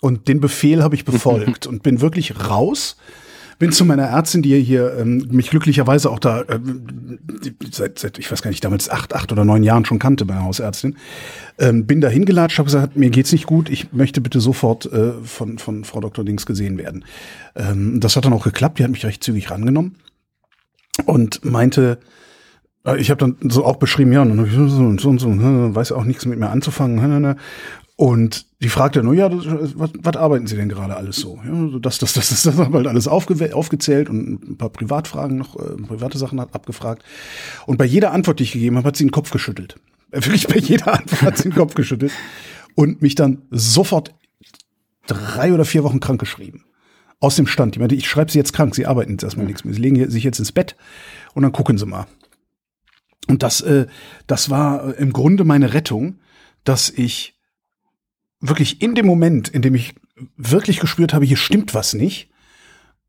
Und den Befehl habe ich befolgt und bin wirklich raus bin zu meiner Ärztin, die hier ähm, mich glücklicherweise auch da äh, seit, seit, ich weiß gar nicht, damals acht, acht oder neun Jahren schon kannte, meine Hausärztin. Ähm, bin da hingelatscht, habe gesagt, mir geht's nicht gut, ich möchte bitte sofort äh, von, von Frau Dr. Dings gesehen werden. Ähm, das hat dann auch geklappt, die hat mich recht zügig rangenommen und meinte, äh, ich habe dann so auch beschrieben, ja, und so und so, und so, weiß auch nichts mit mir anzufangen. Und die fragte nur, ja, was, was arbeiten Sie denn gerade alles so? Ja, das, das, das, das, das haben halt alles aufge aufgezählt und ein paar Privatfragen noch, äh, private Sachen hat abgefragt. Und bei jeder Antwort, die ich gegeben habe, hat sie den Kopf geschüttelt. Äh, wirklich bei jeder Antwort hat sie den Kopf geschüttelt und mich dann sofort drei oder vier Wochen krank geschrieben. Aus dem Stand. Die meinte, ich schreibe Sie jetzt krank, Sie arbeiten jetzt erstmal nichts mehr. Sie legen sich jetzt ins Bett und dann gucken Sie mal. Und das, äh, das war im Grunde meine Rettung, dass ich wirklich in dem Moment, in dem ich wirklich gespürt habe, hier stimmt was nicht,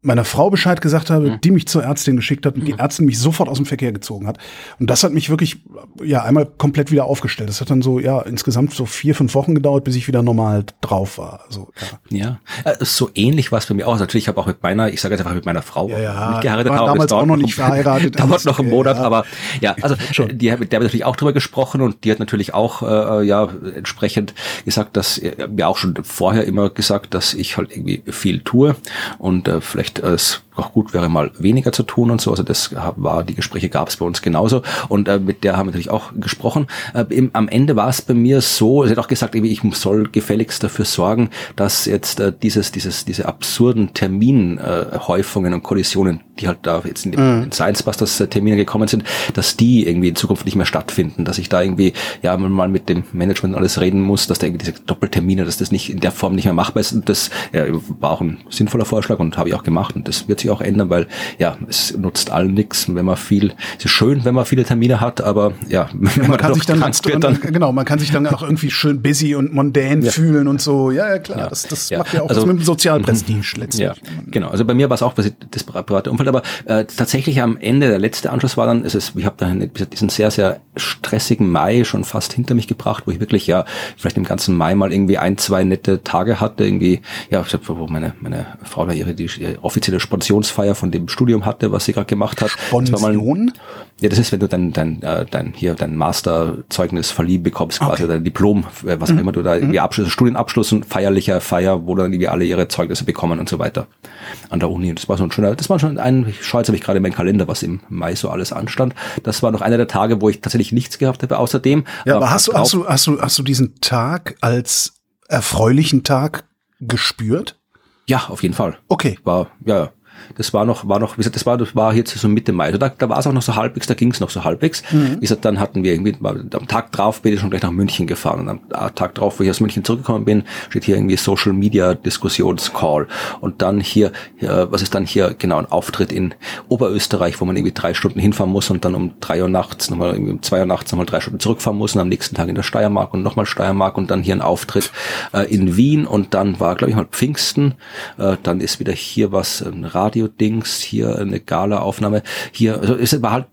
meiner Frau Bescheid gesagt habe, mhm. die mich zur Ärztin geschickt hat und die mhm. Ärztin mich sofort aus dem Verkehr gezogen hat. Und das hat mich wirklich, ja, einmal komplett wieder aufgestellt. Das hat dann so, ja, insgesamt so vier, fünf Wochen gedauert, bis ich wieder normal drauf war. Also, ja. ja. Äh, so ähnlich war es bei mir auch. Natürlich, ich habe auch mit meiner, ich sage jetzt einfach mit meiner Frau ja, ja. nicht geheiratet. War damals auch noch nicht verheiratet. dauert noch einen Monat, ja. aber ja, also die, die haben natürlich auch drüber gesprochen und die hat natürlich auch, äh, ja, entsprechend gesagt, dass, äh, mir auch schon vorher immer gesagt, dass ich halt irgendwie viel tue und äh, vielleicht es auch gut wäre, mal weniger zu tun und so. Also das war, die Gespräche gab es bei uns genauso. Und äh, mit der haben wir natürlich auch gesprochen. Äh, im, am Ende war es bei mir so, sie hat auch gesagt, ich soll gefälligst dafür sorgen, dass jetzt äh, dieses, dieses, diese absurden Terminhäufungen äh, und Kollisionen, die halt da jetzt in den mhm. Science Busters äh, Termine gekommen sind, dass die irgendwie in Zukunft nicht mehr stattfinden, dass ich da irgendwie ja mal mit dem Management alles reden muss, dass da irgendwie diese Doppeltermine, dass das nicht in der Form nicht mehr machbar ist. Und das ja, war auch ein sinnvoller Vorschlag und habe ich auch gemacht und das wird sich sich auch ändern, weil ja, es nutzt allen nichts, wenn man viel, es ist schön, wenn man viele Termine hat, aber ja, wenn man, man kann sich dann, wird, dann, genau, man kann sich dann auch irgendwie schön busy und mondän ja. fühlen und so. Ja, ja klar, ja. das, das macht ja auch also, was mit dem Sozialprestige mhm. letztlich. Ja, genau. Also bei mir war es auch das private Umfeld, aber äh, tatsächlich am Ende, der letzte Anschluss war dann, es ist, ich habe dann diesen sehr, sehr stressigen Mai schon fast hinter mich gebracht, wo ich wirklich ja vielleicht im ganzen Mai mal irgendwie ein, zwei nette Tage hatte, irgendwie, ja, wo meine, meine Frau da ihre, die, ihre offizielle Sponsionsfeier von dem Studium hatte, was sie gerade gemacht hat. Sponsion? Ja, das ist, wenn du dein, dein, äh, dein hier dein Masterzeugnis verliehen bekommst, quasi okay. dein Diplom, äh, was auch mhm. immer du da irgendwie mhm. Abschluss, Studienabschluss und feierlicher Feier, wo dann irgendwie alle ihre Zeugnisse bekommen und so weiter an der Uni. Das war so ein schöner, das war schon ein, ich schaue jetzt habe ich gerade meinen Kalender, was im Mai so alles anstand. Das war noch einer der Tage, wo ich tatsächlich nichts gehabt habe außerdem. Ja, aber hast du, hast du, hast du, hast du diesen Tag als erfreulichen Tag gespürt? Ja, auf jeden Fall. Okay. War, ja, das war noch, war noch, wie gesagt, das war, das war jetzt so Mitte Mai. Also da, da war es auch noch so halbwegs, da ging es noch so halbwegs. Mhm. Wie gesagt, dann hatten wir irgendwie, am Tag drauf bin ich schon gleich nach München gefahren. Und am Tag drauf, wo ich aus München zurückgekommen bin, steht hier irgendwie Social Media Diskussionscall. Und dann hier, hier, was ist dann hier, genau, ein Auftritt in Oberösterreich, wo man irgendwie drei Stunden hinfahren muss und dann um drei Uhr nachts nochmal, irgendwie um zwei Uhr nachts nochmal drei Stunden zurückfahren muss und am nächsten Tag in der Steiermark und nochmal Steiermark und dann hier ein Auftritt äh, in Wien und dann war, glaube ich, mal Pfingsten. Äh, dann ist wieder hier was, ein Radio-Dings, hier eine Gala-Aufnahme. Hier, also es war halt,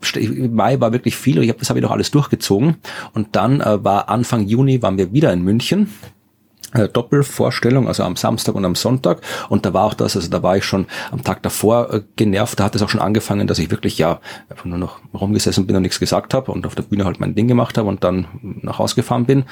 Mai war wirklich viel und ich hab, das habe ich noch alles durchgezogen. Und dann äh, war Anfang Juni waren wir wieder in München Doppelvorstellung, also am Samstag und am Sonntag. Und da war auch das, also da war ich schon am Tag davor äh, genervt. Da hat es auch schon angefangen, dass ich wirklich ja einfach nur noch rumgesessen bin und nichts gesagt habe und auf der Bühne halt mein Ding gemacht habe und dann nach Hause gefahren bin.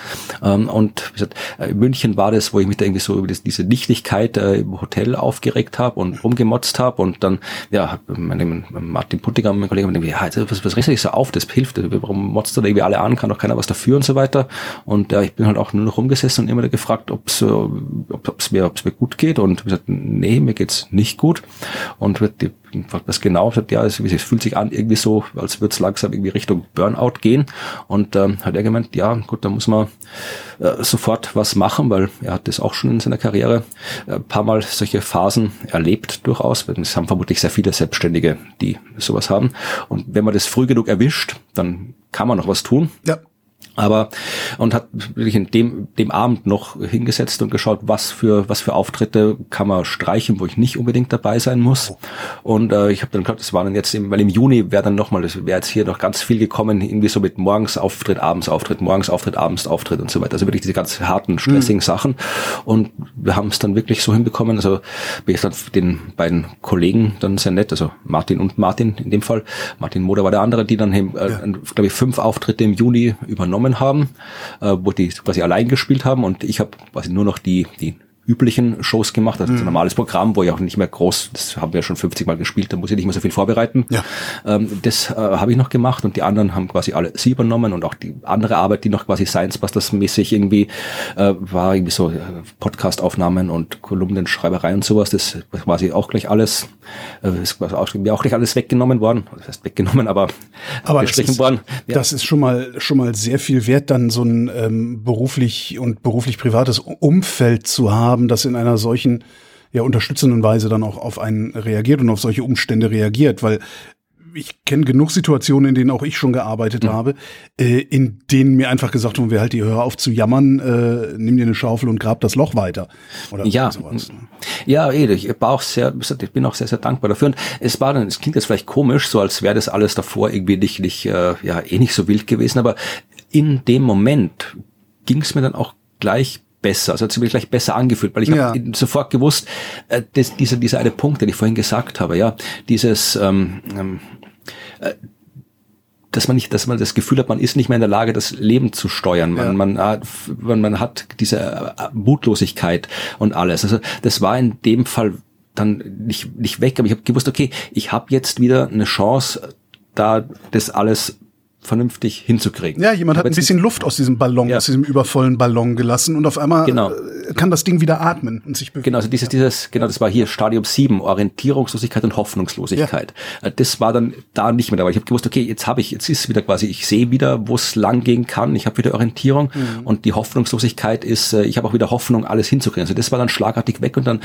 Ähm, und wie gesagt, äh, in München war das, wo ich mich da irgendwie so über diese Lichtigkeit äh, im Hotel aufgeregt habe und rumgemotzt habe und dann, ja, mein, Martin Puttiger, mein Kollege, mir ja, was, was regst du dich so auf? Das hilft. Warum motzt du da irgendwie alle an? Kann doch keiner was dafür und so weiter. Und ja, ich bin halt auch nur noch rumgesessen und immer gefragt, ob es ob es mir, ob's mir gut geht und gesagt, nee, mir geht's nicht gut und wird die was genau sagt, ja, es, es fühlt sich an irgendwie so, als würde es langsam irgendwie Richtung Burnout gehen und ähm, hat er gemeint, ja, gut, da muss man äh, sofort was machen, weil er hat das auch schon in seiner Karriere äh, paar Mal solche Phasen erlebt durchaus. Es haben vermutlich sehr viele Selbstständige, die sowas haben und wenn man das früh genug erwischt, dann kann man noch was tun. Ja. Aber und hat wirklich in dem dem Abend noch hingesetzt und geschaut, was für was für Auftritte kann man streichen, wo ich nicht unbedingt dabei sein muss. Und äh, ich habe dann gedacht, das war dann jetzt, im, weil im Juni wäre dann nochmal, das wäre jetzt hier noch ganz viel gekommen, irgendwie so mit morgens Auftritt, abends Auftritt, morgens Auftritt, abends Auftritt und so weiter. Also wirklich diese ganz harten, stressigen mhm. Sachen. Und wir haben es dann wirklich so hinbekommen. Also bin ich dann den beiden Kollegen dann sehr nett, also Martin und Martin in dem Fall. Martin Moder war der andere, die dann, äh, ja. glaube ich, fünf Auftritte im Juni übernommen übernommen haben, äh, wo die quasi allein gespielt haben. Und ich habe quasi nur noch die, die üblichen Shows gemacht, also mhm. ein normales Programm, wo ich auch nicht mehr groß, das haben wir schon 50 Mal gespielt, da muss ich nicht mehr so viel vorbereiten. Ja. Ähm, das äh, habe ich noch gemacht und die anderen haben quasi alle sie übernommen und auch die andere Arbeit, die noch quasi Science Busters mäßig irgendwie äh, war, irgendwie so äh, Podcast-Aufnahmen und Kolumnenschreiberei und sowas, das quasi auch gleich alles, äh, ist quasi auch, auch gleich alles weggenommen worden, das heißt weggenommen, aber, aber gestrichen worden. Ja. Das ist schon mal schon mal sehr viel wert, dann so ein ähm, beruflich und beruflich privates Umfeld zu haben haben, das in einer solchen ja unterstützenden Weise dann auch auf einen reagiert und auf solche Umstände reagiert, weil ich kenne genug Situationen, in denen auch ich schon gearbeitet mhm. habe, äh, in denen mir einfach gesagt wurde, halt die Hör auf zu jammern, äh, nimm dir eine Schaufel und grab das Loch weiter. Oder ja, sowas, ja, ich war auch sehr, ich bin auch sehr, sehr dankbar dafür. Und es war dann, es klingt jetzt vielleicht komisch, so als wäre das alles davor irgendwie nicht, nicht äh, ja, eh nicht so wild gewesen, aber in dem Moment ging es mir dann auch gleich besser, also hat sich mir gleich besser angefühlt, weil ich ja. habe sofort gewusst, äh, dass dieser, dieser eine Punkt, den ich vorhin gesagt habe, ja, dieses ähm, ähm, äh, dass man nicht, dass man das Gefühl hat, man ist nicht mehr in der Lage, das Leben zu steuern. Man, ja. man, hat, man, man hat diese äh, Mutlosigkeit und alles. Also das war in dem Fall dann nicht, nicht weg, aber ich habe gewusst, okay, ich habe jetzt wieder eine Chance, da das alles vernünftig hinzukriegen. Ja, jemand hat ein bisschen Luft aus diesem Ballon, ja. aus diesem übervollen Ballon gelassen und auf einmal genau. Äh, kann das Ding wieder atmen und sich bewegen. Genau, also dieses, dieses, genau, das war hier Stadium 7, Orientierungslosigkeit und Hoffnungslosigkeit. Ja. Äh, das war dann da nicht mehr dabei. Ich habe gewusst, okay, jetzt habe ich, jetzt ist wieder quasi, ich sehe wieder, wo es lang gehen kann, ich habe wieder Orientierung mhm. und die Hoffnungslosigkeit ist, äh, ich habe auch wieder Hoffnung, alles hinzukriegen. Also das war dann schlagartig weg und dann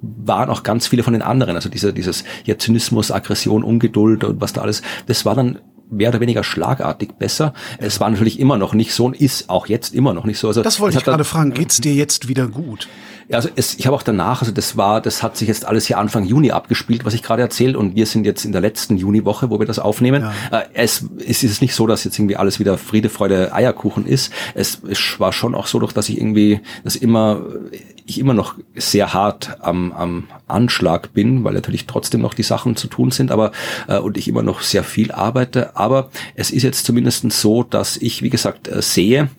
waren auch ganz viele von den anderen, also dieser, dieses ja, Zynismus, Aggression, Ungeduld und was da alles, das war dann mehr oder weniger schlagartig besser. Es war natürlich immer noch nicht so und ist auch jetzt immer noch nicht so. Also das wollte ich gerade fragen. Geht's dir jetzt wieder gut? Ja, also es, ich habe auch danach, also das war, das hat sich jetzt alles hier Anfang Juni abgespielt, was ich gerade erzählt, und wir sind jetzt in der letzten Juniwoche, wo wir das aufnehmen. Ja. Äh, es, es ist nicht so, dass jetzt irgendwie alles wieder Friede, Freude, Eierkuchen ist. Es, es war schon auch so, doch, dass ich irgendwie, dass immer ich immer noch sehr hart am, am Anschlag bin, weil natürlich trotzdem noch die Sachen zu tun sind, aber äh, und ich immer noch sehr viel arbeite. Aber es ist jetzt zumindest so, dass ich, wie gesagt, äh, sehe,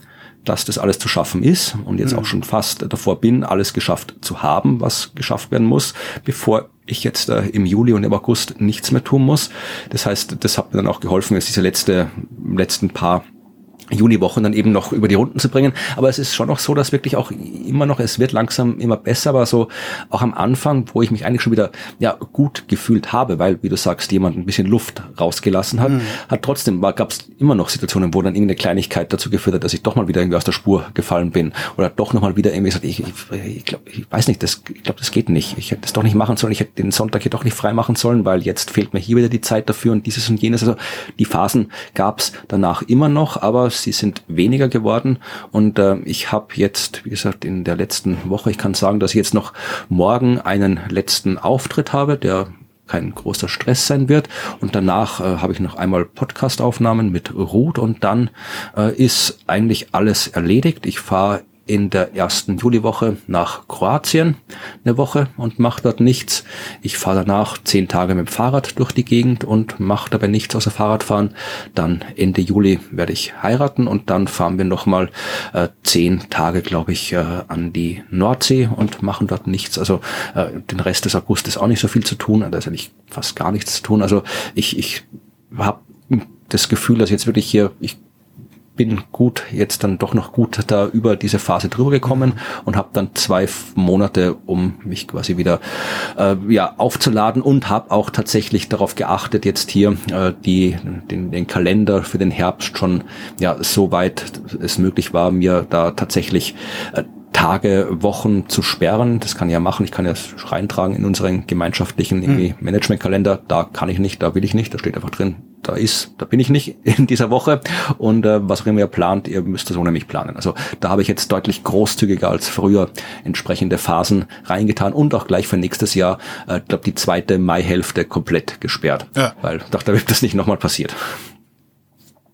dass das alles zu schaffen ist und jetzt mhm. auch schon fast davor bin, alles geschafft zu haben, was geschafft werden muss, bevor ich jetzt äh, im Juli und im August nichts mehr tun muss. Das heißt, das hat mir dann auch geholfen, jetzt diese letzte, letzten paar Juniwochen dann eben noch über die Runden zu bringen. Aber es ist schon noch so, dass wirklich auch immer noch, es wird langsam immer besser, aber so auch am Anfang, wo ich mich eigentlich schon wieder ja gut gefühlt habe, weil, wie du sagst, jemand ein bisschen Luft rausgelassen hat, mhm. hat trotzdem, gab es immer noch Situationen, wo dann irgendeine Kleinigkeit dazu geführt hat, dass ich doch mal wieder irgendwie aus der Spur gefallen bin oder doch nochmal wieder irgendwie gesagt, ich, ich, ich, glaub, ich weiß nicht, das, ich glaube, das geht nicht. Ich hätte das doch nicht machen sollen, ich hätte den Sonntag hier doch nicht frei machen sollen, weil jetzt fehlt mir hier wieder die Zeit dafür und dieses und jenes. Also die Phasen gab es danach immer noch, aber sie sind weniger geworden. Und äh, ich habe jetzt, wie gesagt, in der letzten Woche, ich kann sagen, dass ich jetzt noch morgen einen letzten Auftritt habe, der kein großer Stress sein wird. Und danach äh, habe ich noch einmal Podcast-Aufnahmen mit Ruth und dann äh, ist eigentlich alles erledigt. Ich fahre in der ersten Juliwoche nach Kroatien eine Woche und mache dort nichts. Ich fahre danach zehn Tage mit dem Fahrrad durch die Gegend und mache dabei nichts außer Fahrradfahren. Dann Ende Juli werde ich heiraten und dann fahren wir nochmal äh, zehn Tage, glaube ich, äh, an die Nordsee und machen dort nichts. Also äh, den Rest des August ist auch nicht so viel zu tun. Da ist eigentlich fast gar nichts zu tun. Also ich, ich habe das Gefühl, dass jetzt wirklich hier, ich bin gut, jetzt dann doch noch gut da über diese Phase drüber gekommen und habe dann zwei Monate, um mich quasi wieder äh, ja aufzuladen und habe auch tatsächlich darauf geachtet, jetzt hier äh, die den, den Kalender für den Herbst schon ja so weit es möglich war, mir da tatsächlich äh, Tage, Wochen zu sperren. Das kann ich ja machen. Ich kann ja reintragen in unseren gemeinschaftlichen mhm. Managementkalender. Da kann ich nicht, da will ich nicht. Da steht einfach drin, da ist, da bin ich nicht in dieser Woche. Und äh, was auch immer ihr plant, ihr müsst das ohne mich planen. Also da habe ich jetzt deutlich großzügiger als früher entsprechende Phasen reingetan und auch gleich für nächstes Jahr, äh, glaube die zweite Maihälfte komplett gesperrt. Ja. Weil doch, da wird das nicht nochmal passiert.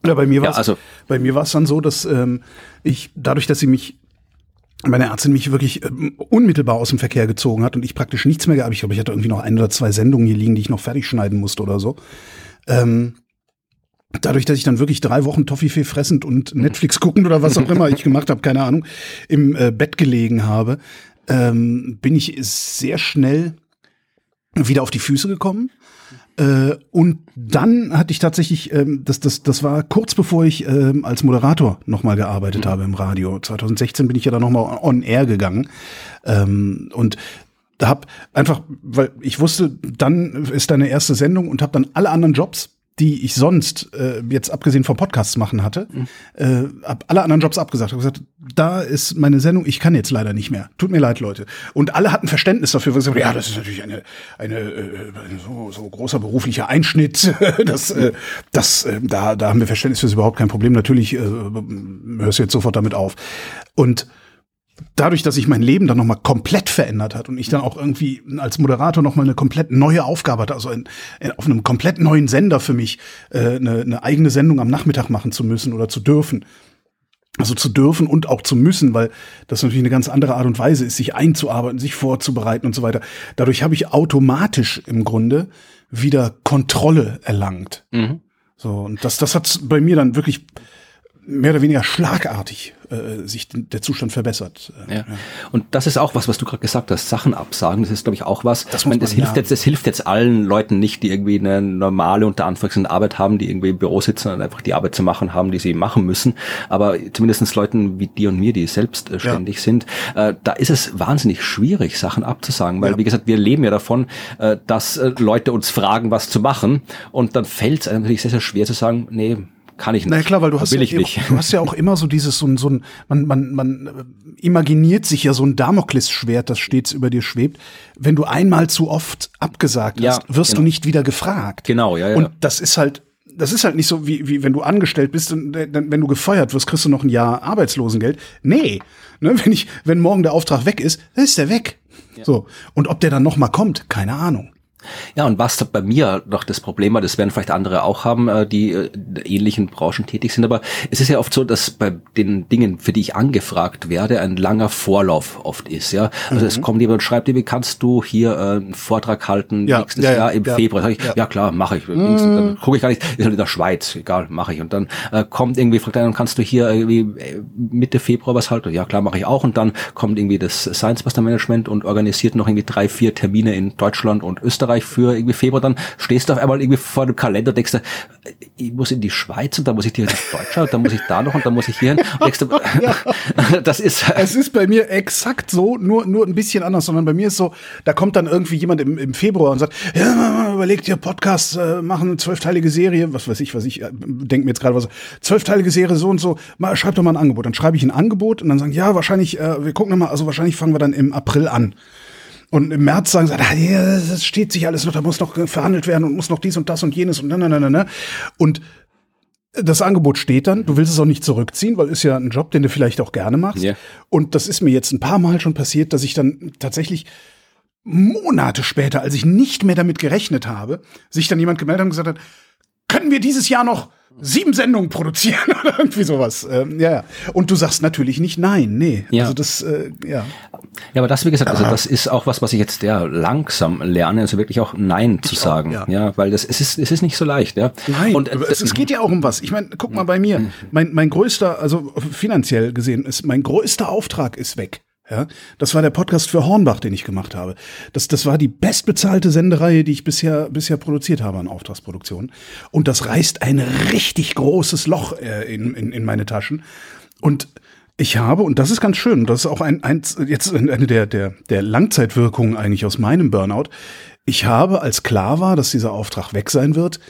Ja, bei mir war es ja, also, bei mir war es dann so, dass ähm, ich dadurch, dass sie mich meine Ärztin mich wirklich ähm, unmittelbar aus dem Verkehr gezogen hat und ich praktisch nichts mehr gehabt. Ich glaube, ich hatte irgendwie noch ein oder zwei Sendungen hier liegen, die ich noch fertig schneiden musste oder so. Ähm, dadurch, dass ich dann wirklich drei Wochen Toffifee fressend und Netflix guckend oder was auch immer ich gemacht habe, keine Ahnung, im äh, Bett gelegen habe, ähm, bin ich sehr schnell wieder auf die Füße gekommen äh, und dann hatte ich tatsächlich, ähm, das, das, das war kurz bevor ich ähm, als Moderator nochmal gearbeitet mhm. habe im Radio. 2016 bin ich ja dann nochmal on air gegangen. Ähm, und hab einfach, weil ich wusste, dann ist deine erste Sendung und habe dann alle anderen Jobs die ich sonst äh, jetzt abgesehen vom Podcasts machen hatte, mhm. äh, hab alle anderen Jobs abgesagt. Hab gesagt, da ist meine Sendung, ich kann jetzt leider nicht mehr. Tut mir leid, Leute. Und alle hatten Verständnis dafür, weil sie gesagt, ja, das ist natürlich eine eine äh, so, so großer beruflicher Einschnitt. das äh, das äh, da da haben wir Verständnis für ist überhaupt kein Problem. Natürlich äh, hörst du jetzt sofort damit auf. Und dadurch, dass sich mein Leben dann nochmal komplett verändert hat und ich dann auch irgendwie als Moderator nochmal eine komplett neue Aufgabe hatte, also in, in, auf einem komplett neuen Sender für mich äh, eine, eine eigene Sendung am Nachmittag machen zu müssen oder zu dürfen. Also zu dürfen und auch zu müssen, weil das natürlich eine ganz andere Art und Weise ist, sich einzuarbeiten, sich vorzubereiten und so weiter. Dadurch habe ich automatisch im Grunde wieder Kontrolle erlangt. Mhm. So, und das, das hat bei mir dann wirklich mehr oder weniger schlagartig äh, sich der Zustand verbessert. Ja. ja. Und das ist auch was, was du gerade gesagt hast, Sachen absagen, das ist, glaube ich, auch was. Das, meine, das hilft jetzt, das hilft jetzt allen Leuten nicht, die irgendwie eine normale, unter Anführungszeichen, Arbeit haben, die irgendwie im Büro sitzen und einfach die Arbeit zu machen haben, die sie machen müssen. Aber zumindestens Leuten wie dir und mir, die selbstständig ja. sind, äh, da ist es wahnsinnig schwierig, Sachen abzusagen. Weil, ja. wie gesagt, wir leben ja davon, äh, dass äh, Leute uns fragen, was zu machen. Und dann fällt es einem natürlich sehr, sehr schwer zu sagen, nee, kann ich nicht. Na ja, klar, weil du hast, ja, du hast ja auch immer so dieses, so ein, so ein man, man, man äh, imaginiert sich ja so ein Damoklesschwert, das stets über dir schwebt. Wenn du einmal zu oft abgesagt ja, hast, wirst genau. du nicht wieder gefragt. Genau, ja, ja. Und das ist halt, das ist halt nicht so, wie, wie wenn du angestellt bist und dann, wenn du gefeuert wirst, kriegst du noch ein Jahr Arbeitslosengeld. Nee. Ne, wenn ich, wenn morgen der Auftrag weg ist, dann ist der weg. Ja. So. Und ob der dann noch mal kommt, keine Ahnung. Ja, und was bei mir noch das Problem war, das werden vielleicht andere auch haben, äh, die äh, in ähnlichen Branchen tätig sind, aber es ist ja oft so, dass bei den Dingen, für die ich angefragt werde, ein langer Vorlauf oft ist, ja. Also mhm. es kommt jemand und schreibt wie kannst du hier äh, einen Vortrag halten ja, nächstes ja, Jahr im ja, Februar? Ich, ja. klar, mache ich. Mhm. Dann gucke ich gar nicht, ist halt in der Schweiz, egal, mache ich. Und dann äh, kommt irgendwie, fragt einer, kannst du hier irgendwie Mitte Februar was halten? Ja klar, mache ich auch. Und dann kommt irgendwie das Science Buster Management und organisiert noch irgendwie drei, vier Termine in Deutschland und Österreich für irgendwie Februar, dann stehst du auf einmal irgendwie vor dem Kalender, denkst du, ich muss in die Schweiz und dann muss ich direkt nach Deutschland und dann muss ich da noch und dann muss ich hier hin. Und denkst ja. das ist. Es ist bei mir exakt so, nur, nur ein bisschen anders, sondern bei mir ist so, da kommt dann irgendwie jemand im, im Februar und sagt, ja, überlegt ihr Podcast, äh, machen eine zwölfteilige Serie, was weiß ich, was ich, äh, denke mir jetzt gerade was, zwölfteilige Serie so und so, mal, schreib doch mal ein Angebot. Dann schreibe ich ein Angebot und dann sagen, ja, wahrscheinlich, äh, wir gucken mal, also wahrscheinlich fangen wir dann im April an. Und im März sagen sie, ah, das steht sich alles noch, da muss noch verhandelt werden und muss noch dies und das und jenes und na, na, na, na. Und das Angebot steht dann, du willst es auch nicht zurückziehen, weil ist ja ein Job, den du vielleicht auch gerne machst. Yeah. Und das ist mir jetzt ein paar Mal schon passiert, dass ich dann tatsächlich Monate später, als ich nicht mehr damit gerechnet habe, sich dann jemand gemeldet hat und gesagt hat, können wir dieses Jahr noch sieben Sendungen produzieren oder irgendwie sowas. Ähm, ja, ja. Und du sagst natürlich nicht nein, nee. Ja. Also das, äh, ja. Ja, aber das, wie gesagt, also das ist auch was, was ich jetzt ja langsam lerne, also wirklich auch Nein ich zu sagen. Auch, ja. ja, weil das es ist, es ist nicht so leicht, ja. Nein, und äh, es, es geht ja auch um was. Ich meine, guck mal bei mir. Mhm. Mein, mein größter, also finanziell gesehen, ist mein größter Auftrag ist weg. Ja, das war der Podcast für Hornbach, den ich gemacht habe. Das, das war die bestbezahlte Sendereihe, die ich bisher, bisher produziert habe an Auftragsproduktionen. Und das reißt ein richtig großes Loch äh, in, in, in meine Taschen. Und ich habe, und das ist ganz schön, das ist auch ein, ein jetzt eine der, der, der Langzeitwirkungen eigentlich aus meinem Burnout. Ich habe, als klar war, dass dieser Auftrag weg sein wird,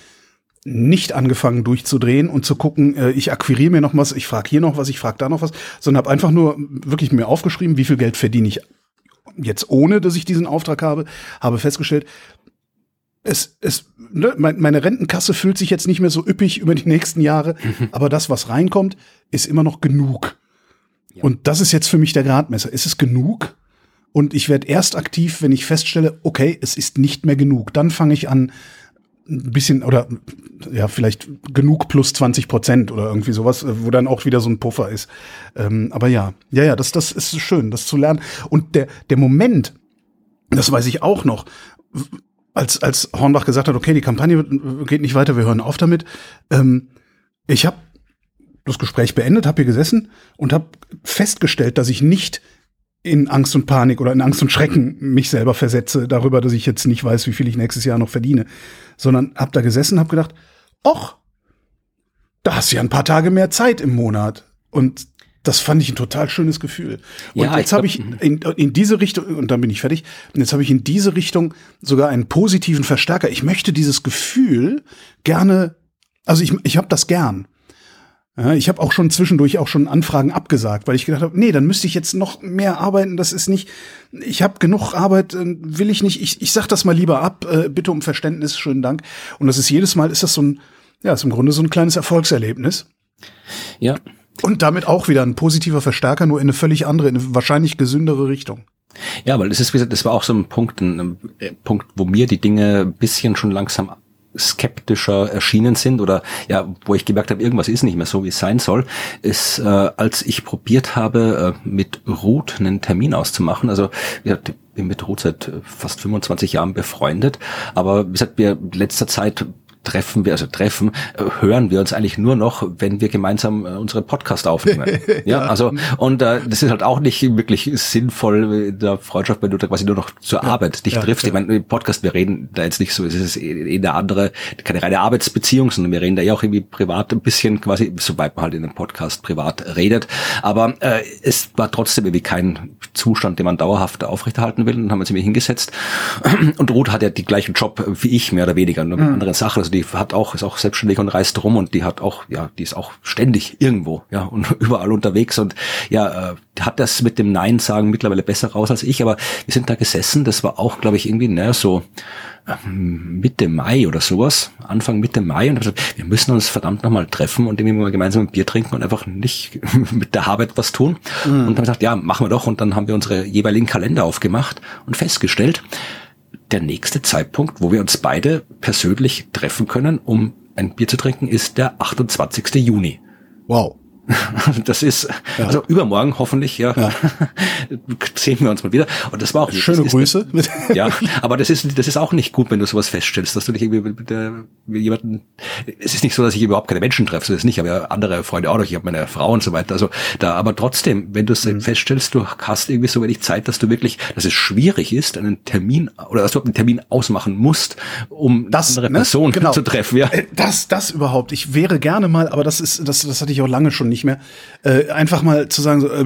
nicht angefangen durchzudrehen und zu gucken, äh, ich akquiriere mir noch was, ich frage hier noch was, ich frage da noch was, sondern habe einfach nur wirklich mir aufgeschrieben, wie viel Geld verdiene ich jetzt ohne, dass ich diesen Auftrag habe, habe festgestellt, es, es, ne, meine Rentenkasse fühlt sich jetzt nicht mehr so üppig über die nächsten Jahre, aber das, was reinkommt, ist immer noch genug. Ja. Und das ist jetzt für mich der Gradmesser. Ist es genug? Und ich werde erst aktiv, wenn ich feststelle, okay, es ist nicht mehr genug. Dann fange ich an, ein bisschen oder ja, vielleicht genug plus 20 Prozent oder irgendwie sowas, wo dann auch wieder so ein Puffer ist. Ähm, aber ja, ja, ja, das, das ist schön, das zu lernen. Und der, der Moment, das weiß ich auch noch, als, als Hornbach gesagt hat, okay, die Kampagne geht nicht weiter, wir hören auf damit. Ähm, ich habe das Gespräch beendet, habe hier gesessen und habe festgestellt, dass ich nicht in Angst und Panik oder in Angst und Schrecken mich selber versetze darüber, dass ich jetzt nicht weiß, wie viel ich nächstes Jahr noch verdiene, sondern hab da gesessen, hab gedacht, och, da hast du ja ein paar Tage mehr Zeit im Monat und das fand ich ein total schönes Gefühl. Und ja, jetzt habe ich mhm. in, in diese Richtung, und dann bin ich fertig, und jetzt habe ich in diese Richtung sogar einen positiven Verstärker. Ich möchte dieses Gefühl gerne, also ich, ich habe das gern. Ja, ich habe auch schon zwischendurch auch schon Anfragen abgesagt, weil ich gedacht habe, nee, dann müsste ich jetzt noch mehr arbeiten. Das ist nicht, ich habe genug Arbeit, äh, will ich nicht. Ich, ich sag das mal lieber ab, äh, bitte um Verständnis, schönen Dank. Und das ist jedes Mal ist das so ein, ja, ist im Grunde so ein kleines Erfolgserlebnis. Ja. Und damit auch wieder ein positiver Verstärker, nur in eine völlig andere, in eine wahrscheinlich gesündere Richtung. Ja, weil das ist, wie gesagt, das war auch so ein Punkt, ein, ein äh, Punkt, wo mir die Dinge ein bisschen schon langsam skeptischer erschienen sind oder ja, wo ich gemerkt habe, irgendwas ist nicht mehr so, wie es sein soll, ist, äh, als ich probiert habe, äh, mit Ruth einen Termin auszumachen. Also ich bin mit Ruth seit fast 25 Jahren befreundet, aber wie gesagt, wir letzter Zeit treffen wir, also treffen, äh, hören wir uns eigentlich nur noch, wenn wir gemeinsam äh, unsere Podcast aufnehmen. ja, ja, also und äh, das ist halt auch nicht wirklich sinnvoll in der Freundschaft, wenn du da quasi nur noch zur ja, Arbeit dich ja, triffst. Ich meine, im Podcast, wir reden da jetzt nicht so, es ist eh eine andere, keine reine Arbeitsbeziehung, sondern wir reden da ja auch irgendwie privat ein bisschen quasi, soweit man halt in einem Podcast privat redet. Aber äh, es war trotzdem irgendwie kein Zustand, den man dauerhaft aufrechterhalten will. Und dann haben wir uns irgendwie hingesetzt. Und Ruth hat ja die gleichen Job wie ich, mehr oder weniger, nur mit mhm. anderen Sachen. Also die hat auch, ist auch selbstständig und reist rum und die hat auch, ja, die ist auch ständig irgendwo, ja, und überall unterwegs und ja, äh, hat das mit dem Nein sagen mittlerweile besser raus als ich, aber wir sind da gesessen, das war auch, glaube ich, irgendwie, naja, so ähm, Mitte Mai oder sowas, Anfang Mitte Mai und gesagt, wir müssen uns verdammt nochmal treffen und irgendwie mal gemeinsam ein Bier trinken und einfach nicht mit der Arbeit was tun. Mhm. Und haben gesagt, ja, machen wir doch. Und dann haben wir unsere jeweiligen Kalender aufgemacht und festgestellt, der nächste Zeitpunkt, wo wir uns beide persönlich treffen können, um ein Bier zu trinken, ist der 28. Juni. Wow. Das ist, ja. also übermorgen hoffentlich, ja, ja, sehen wir uns mal wieder. Und das war auch schöne ist, Grüße. ja, aber das ist, das ist auch nicht gut, wenn du sowas feststellst, dass du dich irgendwie mit, der, mit jemanden. Es ist nicht so, dass ich überhaupt keine Menschen treffe, so ist nicht, aber andere Freunde auch noch. Ich habe meine Frau und so weiter. Also da, aber trotzdem, wenn du es mhm. feststellst, du hast irgendwie so wenig Zeit, dass du wirklich, dass es schwierig ist, einen Termin oder dass du einen Termin ausmachen musst, um das, andere ne? Person genau. zu treffen. Ja, äh, das, das überhaupt. Ich wäre gerne mal, aber das ist, das, das hatte ich auch lange schon nicht mehr. Äh, einfach mal zu sagen, so, äh,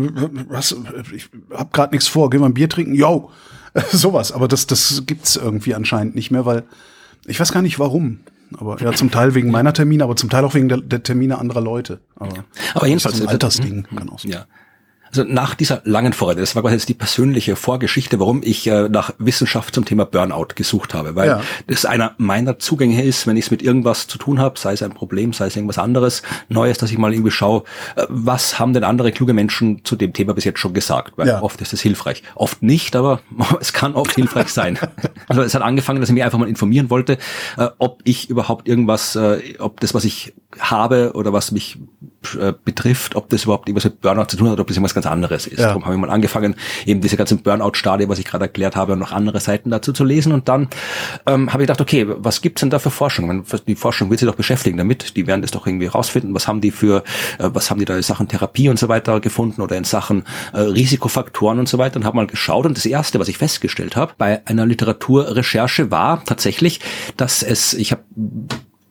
was, ich hab gerade nichts vor, gehen wir ein Bier trinken, yo, sowas. Aber das, das gibt's irgendwie anscheinend nicht mehr, weil ich weiß gar nicht warum. Aber ja, zum Teil wegen meiner Termine, aber zum Teil auch wegen der, der Termine anderer Leute. Aber, aber jedenfalls ein Altersding kann auch sein. Ja. Also nach dieser langen Vorrede, das war quasi jetzt die persönliche Vorgeschichte, warum ich äh, nach Wissenschaft zum Thema Burnout gesucht habe, weil ja. das einer meiner Zugänge ist, wenn ich es mit irgendwas zu tun habe, sei es ein Problem, sei es irgendwas anderes, Neues, dass ich mal irgendwie schaue, äh, was haben denn andere kluge Menschen zu dem Thema bis jetzt schon gesagt, weil ja. oft ist es hilfreich. Oft nicht, aber es kann oft hilfreich sein. Also es hat angefangen, dass ich mich einfach mal informieren wollte, äh, ob ich überhaupt irgendwas, äh, ob das, was ich habe oder was mich äh, betrifft, ob das überhaupt irgendwas mit Burnout zu tun hat, ob das irgendwas ganz anderes ist. Ja. Darum habe ich mal angefangen, eben diese ganzen Burnout-Stadie, was ich gerade erklärt habe, und noch andere Seiten dazu zu lesen. Und dann ähm, habe ich gedacht, okay, was gibt's denn da für Forschung? Die Forschung will sich doch beschäftigen damit. Die werden das doch irgendwie rausfinden. Was haben die für, äh, was haben die da in Sachen Therapie und so weiter gefunden oder in Sachen äh, Risikofaktoren und so weiter und habe mal geschaut. Und das Erste, was ich festgestellt habe bei einer Literaturrecherche war tatsächlich, dass es, ich habe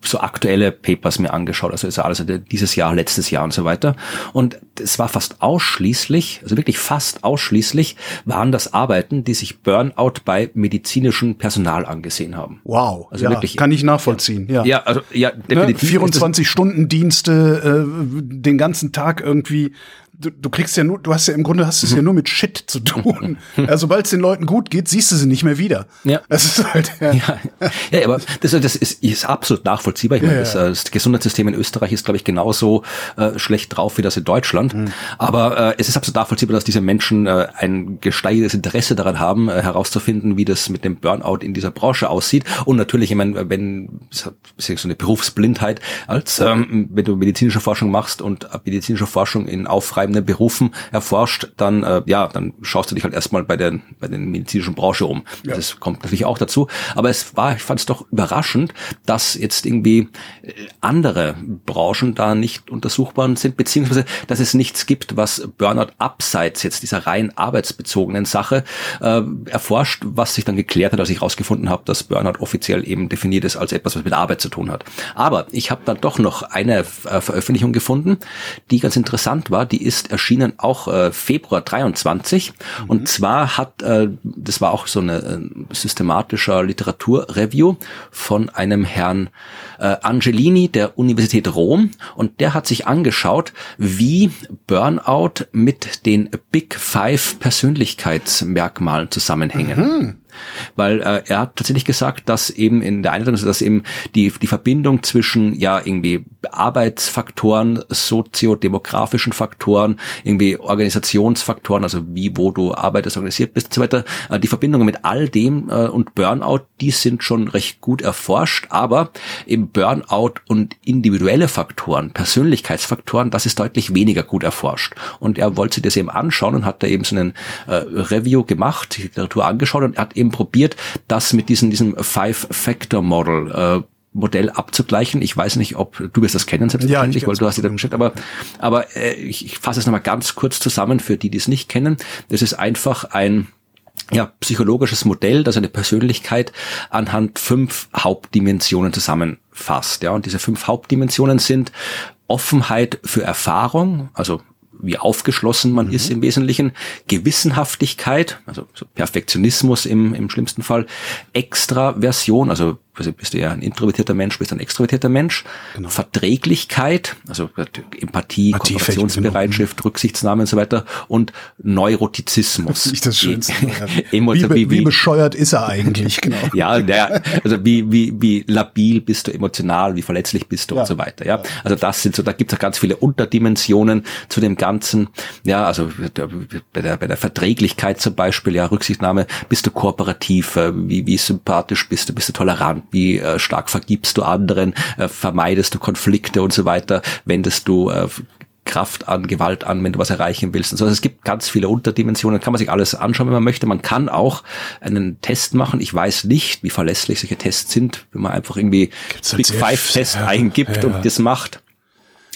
so aktuelle Papers mir angeschaut, also ist alles dieses Jahr, letztes Jahr und so weiter. Und es war fast ausschließlich, also wirklich fast ausschließlich, waren das Arbeiten, die sich Burnout bei medizinischem Personal angesehen haben. Wow, also ja, wirklich, kann ich nachvollziehen. Ja, ja, also ja, ne, definitiv. Ne, 24 Stunden Dienste, äh, den ganzen Tag irgendwie du, du kriegst ja nur, du hast ja im Grunde hast es ja nur mit Shit zu tun. ja, Sobald es den Leuten gut geht, siehst du sie nicht mehr wieder. Ja. Das ist halt, ja. ja. ja aber das, das ist, ist absolut nachvollziehbar. Ich meine, das, äh, das Gesundheitssystem in Österreich ist, glaube ich, genauso äh, schlecht drauf wie das in Deutschland. Mhm. Aber äh, es ist absolut nachvollziehbar, dass diese Menschen äh, ein gesteigertes Interesse daran haben, äh, herauszufinden, wie das mit dem Burnout in dieser Branche aussieht. Und natürlich, ich meine, wenn es ist so eine Berufsblindheit, als ähm, wenn du medizinische Forschung machst und medizinische Forschung in Aufreihen treibenden Berufen erforscht, dann äh, ja, dann schaust du dich halt erstmal bei der bei der medizinischen Branche um. Ja. Das kommt natürlich auch dazu. Aber es war, ich fand es doch überraschend, dass jetzt irgendwie äh, andere Branchen da nicht untersucht worden sind, beziehungsweise dass es nichts gibt, was Burnout abseits jetzt dieser rein arbeitsbezogenen Sache äh, erforscht, was sich dann geklärt hat, als ich herausgefunden habe, dass Burnout offiziell eben definiert ist als etwas, was mit Arbeit zu tun hat. Aber ich habe dann doch noch eine äh, Veröffentlichung gefunden, die ganz interessant war. Die ist ist erschienen auch äh, Februar 23 mhm. und zwar hat äh, das war auch so eine äh, systematischer Literaturreview von einem Herrn äh, Angelini der Universität Rom und der hat sich angeschaut, wie Burnout mit den Big Five Persönlichkeitsmerkmalen zusammenhängen. Mhm. Weil äh, er hat tatsächlich gesagt, dass eben in der Einleitung, dass eben die, die Verbindung zwischen ja irgendwie Arbeitsfaktoren, soziodemografischen Faktoren, irgendwie Organisationsfaktoren, also wie, wo du arbeitest, organisiert bist und so weiter, äh, die Verbindungen mit all dem äh, und Burnout, die sind schon recht gut erforscht, aber eben Burnout und individuelle Faktoren, Persönlichkeitsfaktoren, das ist deutlich weniger gut erforscht. Und er wollte sich das eben anschauen und hat da eben so einen äh, Review gemacht, die Literatur angeschaut und er hat eben eben probiert, das mit diesem, diesem Five-Factor-Model äh, Modell abzugleichen. Ich weiß nicht, ob du wirst das kennen, selbstverständlich, ja, weil du hast da geschickt, aber, aber äh, ich, ich fasse es nochmal ganz kurz zusammen für die, die es nicht kennen. Das ist einfach ein ja, psychologisches Modell, das eine Persönlichkeit anhand fünf Hauptdimensionen zusammenfasst. Ja, und diese fünf Hauptdimensionen sind Offenheit für Erfahrung, also wie aufgeschlossen man mhm. ist im Wesentlichen, Gewissenhaftigkeit, also so Perfektionismus im, im schlimmsten Fall, Extraversion, also also bist du ja ein introvertierter Mensch, bist ein extrovertierter Mensch. Genau. Verträglichkeit, also Empathie, Kooperationsbereitschaft, genau. Rücksichtsnahme und so weiter und Neurotizismus. Das ist das Schönste. wie, wie, wie, bescheuert ist er eigentlich, genau. ja, ja, also wie, wie, wie labil bist du emotional, wie verletzlich bist du ja. und so weiter, ja. Also das sind so, da gibt es ganz viele Unterdimensionen zu dem Ganzen. Ja, also bei der, bei der Verträglichkeit zum Beispiel, ja, Rücksichtnahme, bist du kooperativ, äh, wie, wie sympathisch bist du, bist du tolerant, wie äh, stark vergibst du anderen, äh, vermeidest du Konflikte und so weiter, wendest du äh, Kraft an, Gewalt an, wenn du was erreichen willst. Und so. Also es gibt ganz viele Unterdimensionen, kann man sich alles anschauen, wenn man möchte. Man kann auch einen Test machen. Ich weiß nicht, wie verlässlich solche Tests sind, wenn man einfach irgendwie halt Big Five Test ja, eingibt ja. und das macht.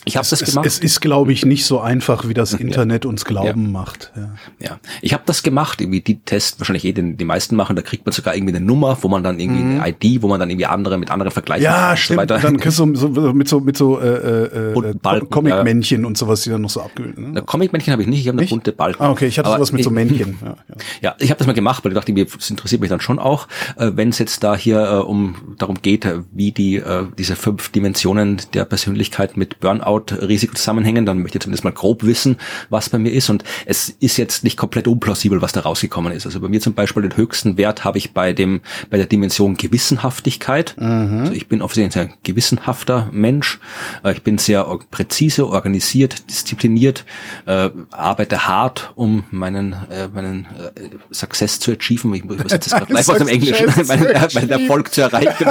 Ich habe das gemacht. Es, ist, glaube ich, nicht so einfach, wie das Internet ja. uns glauben ja. macht. Ja, ja. ich habe das gemacht, irgendwie die Tests, wahrscheinlich eh den, die meisten machen, da kriegt man sogar irgendwie eine Nummer, wo man dann irgendwie mhm. eine ID, wo man dann irgendwie andere mit anderen vergleicht. Ja, stimmt. So dann kriegst du so, mit so mit so äh, äh, äh Comic-Männchen und sowas, die dann noch so abgebildet. Ne? Comic-Männchen habe ich nicht, ich habe eine bunte Balken. Ah, okay, ich hatte sowas mit so Männchen. Ja, ja. ja ich habe das mal gemacht, weil ich dachte, das interessiert mich dann schon auch, äh, wenn es jetzt da hier äh, um darum geht, wie die äh, diese fünf Dimensionen der Persönlichkeit mit Burnout-Risiko zusammen zusammenhängen, dann möchte ich zumindest mal grob wissen, was bei mir ist. Und es ist jetzt nicht komplett unplausibel, was da rausgekommen ist. Also bei mir zum Beispiel den höchsten Wert habe ich bei dem, bei der Dimension Gewissenhaftigkeit. Mhm. Also ich bin offensichtlich ein sehr gewissenhafter Mensch. Äh, ich bin sehr präzise, organisiert, diszipliniert, äh, arbeite hart, um meinen, äh, meinen äh, Success zu achieven. Ich muss jetzt das gleich aus dem Englischen, meinen, meinen Erfolg zu erreichen.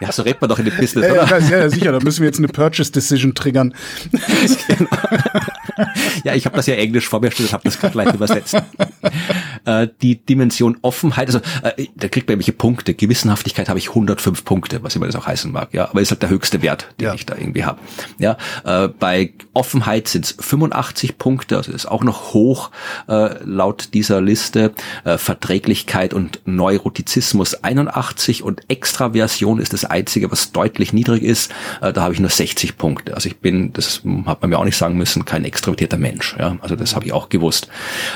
ja, so redet man doch in dem Business, oder? Ja, ja, sicher, da müssen wir jetzt eine Purchase Decision triggern. ja, ich habe das ja Englisch vor mir stehen und habe das gerade gleich übersetzt. äh, die Dimension Offenheit, also äh, da kriegt man irgendwelche Punkte. Gewissenhaftigkeit habe ich 105 Punkte, was immer das auch heißen mag. Ja, aber ist halt der höchste Wert, den ja. ich da irgendwie habe. Ja, äh, bei Offenheit sind es 85 Punkte, also ist auch noch hoch äh, laut dieser Liste. Äh, Verträglichkeit und Neurotizismus 81 und Extraversion ist das einzige, was deutlich niedrig ist. Äh, da habe ich nur 60 Punkte. Also ich bin, das hat man mir auch nicht sagen müssen, kein extrovertierter Mensch. Ja, also das habe ich auch gewusst.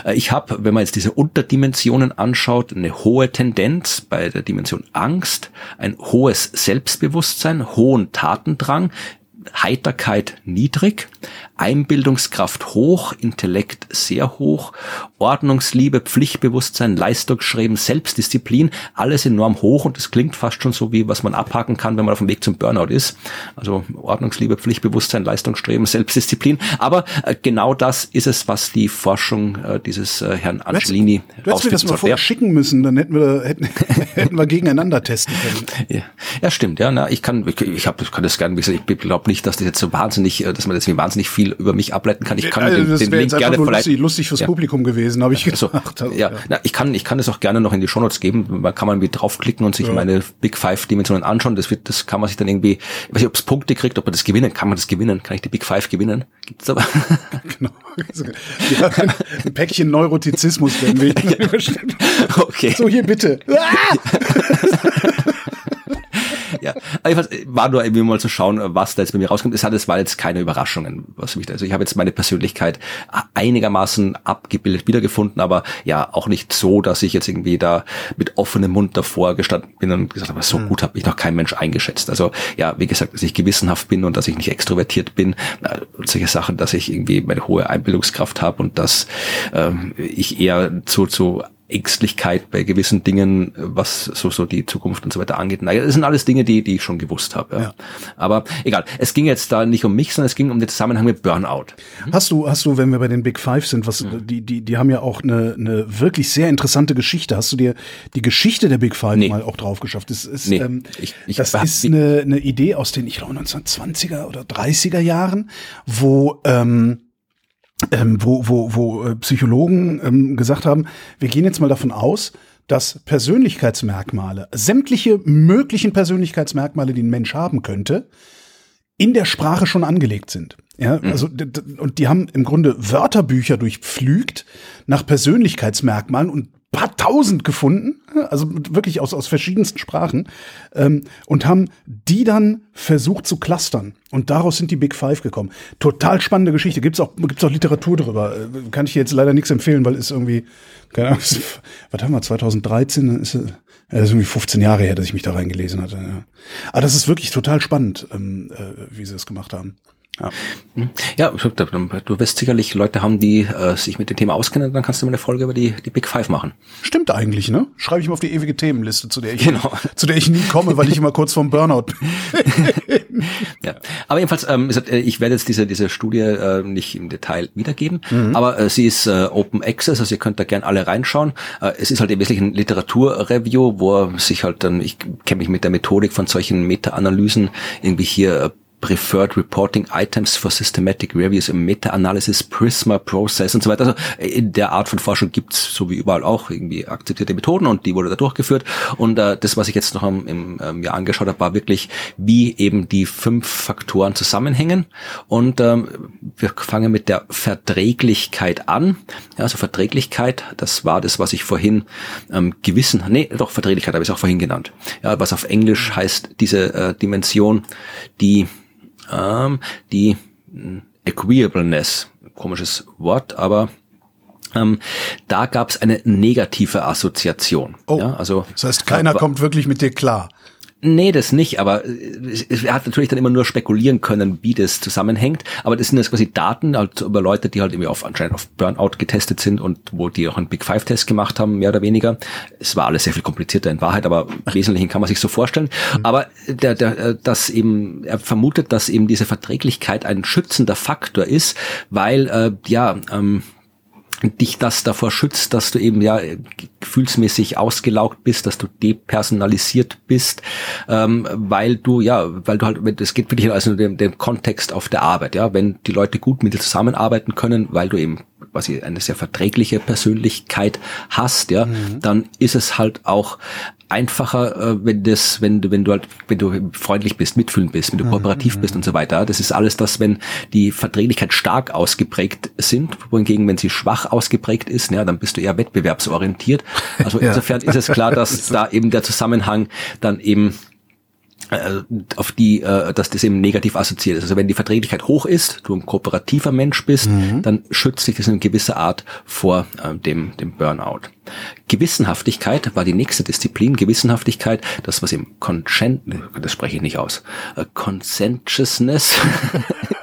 Äh, ich habe, wenn man jetzt diese Unterdimensionen anschaut, eine hohe Tendenz bei der Dimension Angst, ein hohes Selbstbewusstsein, hohen Tatendrang, Heiterkeit niedrig, Einbildungskraft hoch, Intellekt sehr hoch, Ordnungsliebe, Pflichtbewusstsein, Leistungsstreben, Selbstdisziplin, alles enorm hoch und es klingt fast schon so wie was man abhaken kann, wenn man auf dem Weg zum Burnout ist. Also Ordnungsliebe, Pflichtbewusstsein, Leistungsstreben, Selbstdisziplin. Aber äh, genau das ist es, was die Forschung äh, dieses äh, Herrn Angelini Du hättest mir das mal vorher schicken müssen, dann hätten wir hätten, hätten wir gegeneinander testen können. Ja, ja stimmt. Ja, na, ich kann ich, ich, hab, ich kann das gerne. Ich glaube nicht, dass das jetzt so wahnsinnig, äh, dass man jetzt wahnsinnig viel über mich ableiten kann. Ich kann also den, den Link gerne lustig, lustig fürs ja. Publikum gewesen, habe ich gedacht. Also, ja, ja. Na, ich kann, ich kann es auch gerne noch in die Shownotes geben. Man kann man irgendwie draufklicken und sich ja. meine Big Five Dimensionen anschauen. Das wird, das kann man sich dann irgendwie, ich weiß nicht, ob es Punkte kriegt, ob man das gewinnen, kann man das gewinnen? Kann ich die Big Five gewinnen? Gibt's aber. genau. Ja, ein, Päckchen Neurotizismus werden wir. Okay. So, hier bitte. Ah! Ja, also war nur irgendwie mal zu schauen, was da jetzt bei mir rauskommt. Es hat, es war jetzt keine Überraschungen, was mich, also ich habe jetzt meine Persönlichkeit einigermaßen abgebildet wiedergefunden, aber ja, auch nicht so, dass ich jetzt irgendwie da mit offenem Mund davor gestanden bin und gesagt habe, so mhm. gut habe ich noch kein Mensch eingeschätzt. Also ja, wie gesagt, dass ich gewissenhaft bin und dass ich nicht extrovertiert bin, äh, solche Sachen, dass ich irgendwie meine hohe Einbildungskraft habe und dass ähm, ich eher zu, zu Ängstlichkeit bei gewissen Dingen, was so, so die Zukunft und so weiter angeht. Naja, das sind alles Dinge, die, die ich schon gewusst habe. Ja. ja. Aber egal. Es ging jetzt da nicht um mich, sondern es ging um den Zusammenhang mit Burnout. Mhm. Hast du, hast du, wenn wir bei den Big Five sind, was, mhm. die, die, die haben ja auch eine, eine wirklich sehr interessante Geschichte. Hast du dir die Geschichte der Big Five nee. mal auch drauf geschafft? Das ist, nee. ähm, ich, ich das ist eine, eine Idee aus den, ich glaube, 1920er oder 30er Jahren, wo, ähm, ähm, wo, wo, wo äh, Psychologen ähm, gesagt haben, wir gehen jetzt mal davon aus, dass Persönlichkeitsmerkmale, sämtliche möglichen Persönlichkeitsmerkmale, die ein Mensch haben könnte, in der Sprache schon angelegt sind. Ja, mhm. also und die haben im Grunde Wörterbücher durchpflügt nach Persönlichkeitsmerkmalen und paar tausend gefunden, also wirklich aus, aus verschiedensten Sprachen, ähm, und haben die dann versucht zu clustern. Und daraus sind die Big Five gekommen. Total spannende Geschichte. Gibt's auch, gibt's auch Literatur darüber. Äh, kann ich jetzt leider nichts empfehlen, weil es irgendwie, keine Ahnung, was haben wir, 2013, ist, äh, das ist irgendwie 15 Jahre her, dass ich mich da reingelesen hatte. Ja. Aber das ist wirklich total spannend, ähm, äh, wie sie das gemacht haben. Ja, ja du wirst sicherlich Leute haben, die äh, sich mit dem Thema auskennen, dann kannst du mal eine Folge über die, die Big Five machen. Stimmt eigentlich, ne? Schreibe ich mal auf die ewige Themenliste, zu der ich, genau. zu der ich nie komme, weil ich immer kurz vorm Burnout bin. ja. Aber jedenfalls, ähm, äh, ich werde jetzt diese, diese Studie äh, nicht im Detail wiedergeben, mhm. aber äh, sie ist äh, Open Access, also ihr könnt da gern alle reinschauen. Äh, es ist halt im Wesentlichen ein Literaturreview, wo sich halt dann, ich kenne mich mit der Methodik von solchen Meta-Analysen irgendwie hier äh, Preferred Reporting Items for Systematic Reviews im Meta-Analysis, Prisma Process und so weiter. Also in der Art von Forschung gibt's so wie überall auch irgendwie akzeptierte Methoden und die wurde da durchgeführt. Und äh, das, was ich jetzt noch im, im ähm, Jahr angeschaut habe, war wirklich, wie eben die fünf Faktoren zusammenhängen. Und ähm, wir fangen mit der Verträglichkeit an. Ja, also Verträglichkeit, das war das, was ich vorhin ähm, Gewissen, nee, doch Verträglichkeit habe ich auch vorhin genannt. Ja, was auf Englisch heißt diese äh, Dimension, die ähm, die Agreeableness, komisches Wort, aber ähm, da gab es eine negative Assoziation. Oh, ja, also das heißt, keiner kommt wirklich mit dir klar. Nee, das nicht, aber er hat natürlich dann immer nur spekulieren können, wie das zusammenhängt. Aber das sind jetzt quasi Daten halt über Leute, die halt irgendwie auf, anscheinend auf Burnout getestet sind und wo die auch einen Big Five Test gemacht haben, mehr oder weniger. Es war alles sehr viel komplizierter in Wahrheit, aber im Wesentlichen kann man sich so vorstellen. Mhm. Aber der, der, äh, das eben, er vermutet, dass eben diese Verträglichkeit ein schützender Faktor ist, weil, äh, ja, ähm, dich das davor schützt, dass du eben ja gefühlsmäßig ausgelaugt bist, dass du depersonalisiert bist, ähm, weil du ja, weil du halt, es geht wirklich also dem, dem Kontext auf der Arbeit, ja, wenn die Leute gut mit dir zusammenarbeiten können, weil du eben quasi eine sehr verträgliche Persönlichkeit hast, ja, mhm. dann ist es halt auch einfacher, äh, wenn das, wenn du, wenn du halt, wenn du freundlich bist, mitfühlend bist, wenn du mhm, kooperativ mhm. bist und so weiter. Das ist alles das, wenn die Verträglichkeit stark ausgeprägt sind, wohingegen, wenn sie schwach ausgeprägt ist, ja, dann bist du eher wettbewerbsorientiert. Also ja. insofern ist es klar, dass da eben der Zusammenhang dann eben auf die, äh, dass das eben negativ assoziiert ist. Also wenn die Verträglichkeit hoch ist, du ein kooperativer Mensch bist, mhm. dann schützt sich das in gewisser Art vor äh, dem, dem Burnout. Gewissenhaftigkeit war die nächste Disziplin. Gewissenhaftigkeit, das was im Consent, das spreche ich nicht aus, Conscientiousness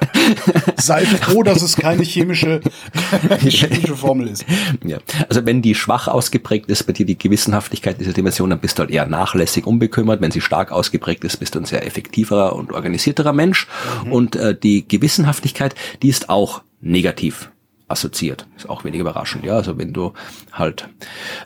Sei froh, dass es keine chemische, chemische Formel ist. Ja. Also wenn die schwach ausgeprägt ist bei dir die Gewissenhaftigkeit dieser Dimension, dann bist du halt eher nachlässig, unbekümmert. Wenn sie stark ausgeprägt ist, bist du ein sehr effektiverer und organisierterer Mensch. Mhm. Und äh, die Gewissenhaftigkeit, die ist auch negativ assoziiert. Ist auch wenig überraschend, ja. Also wenn du halt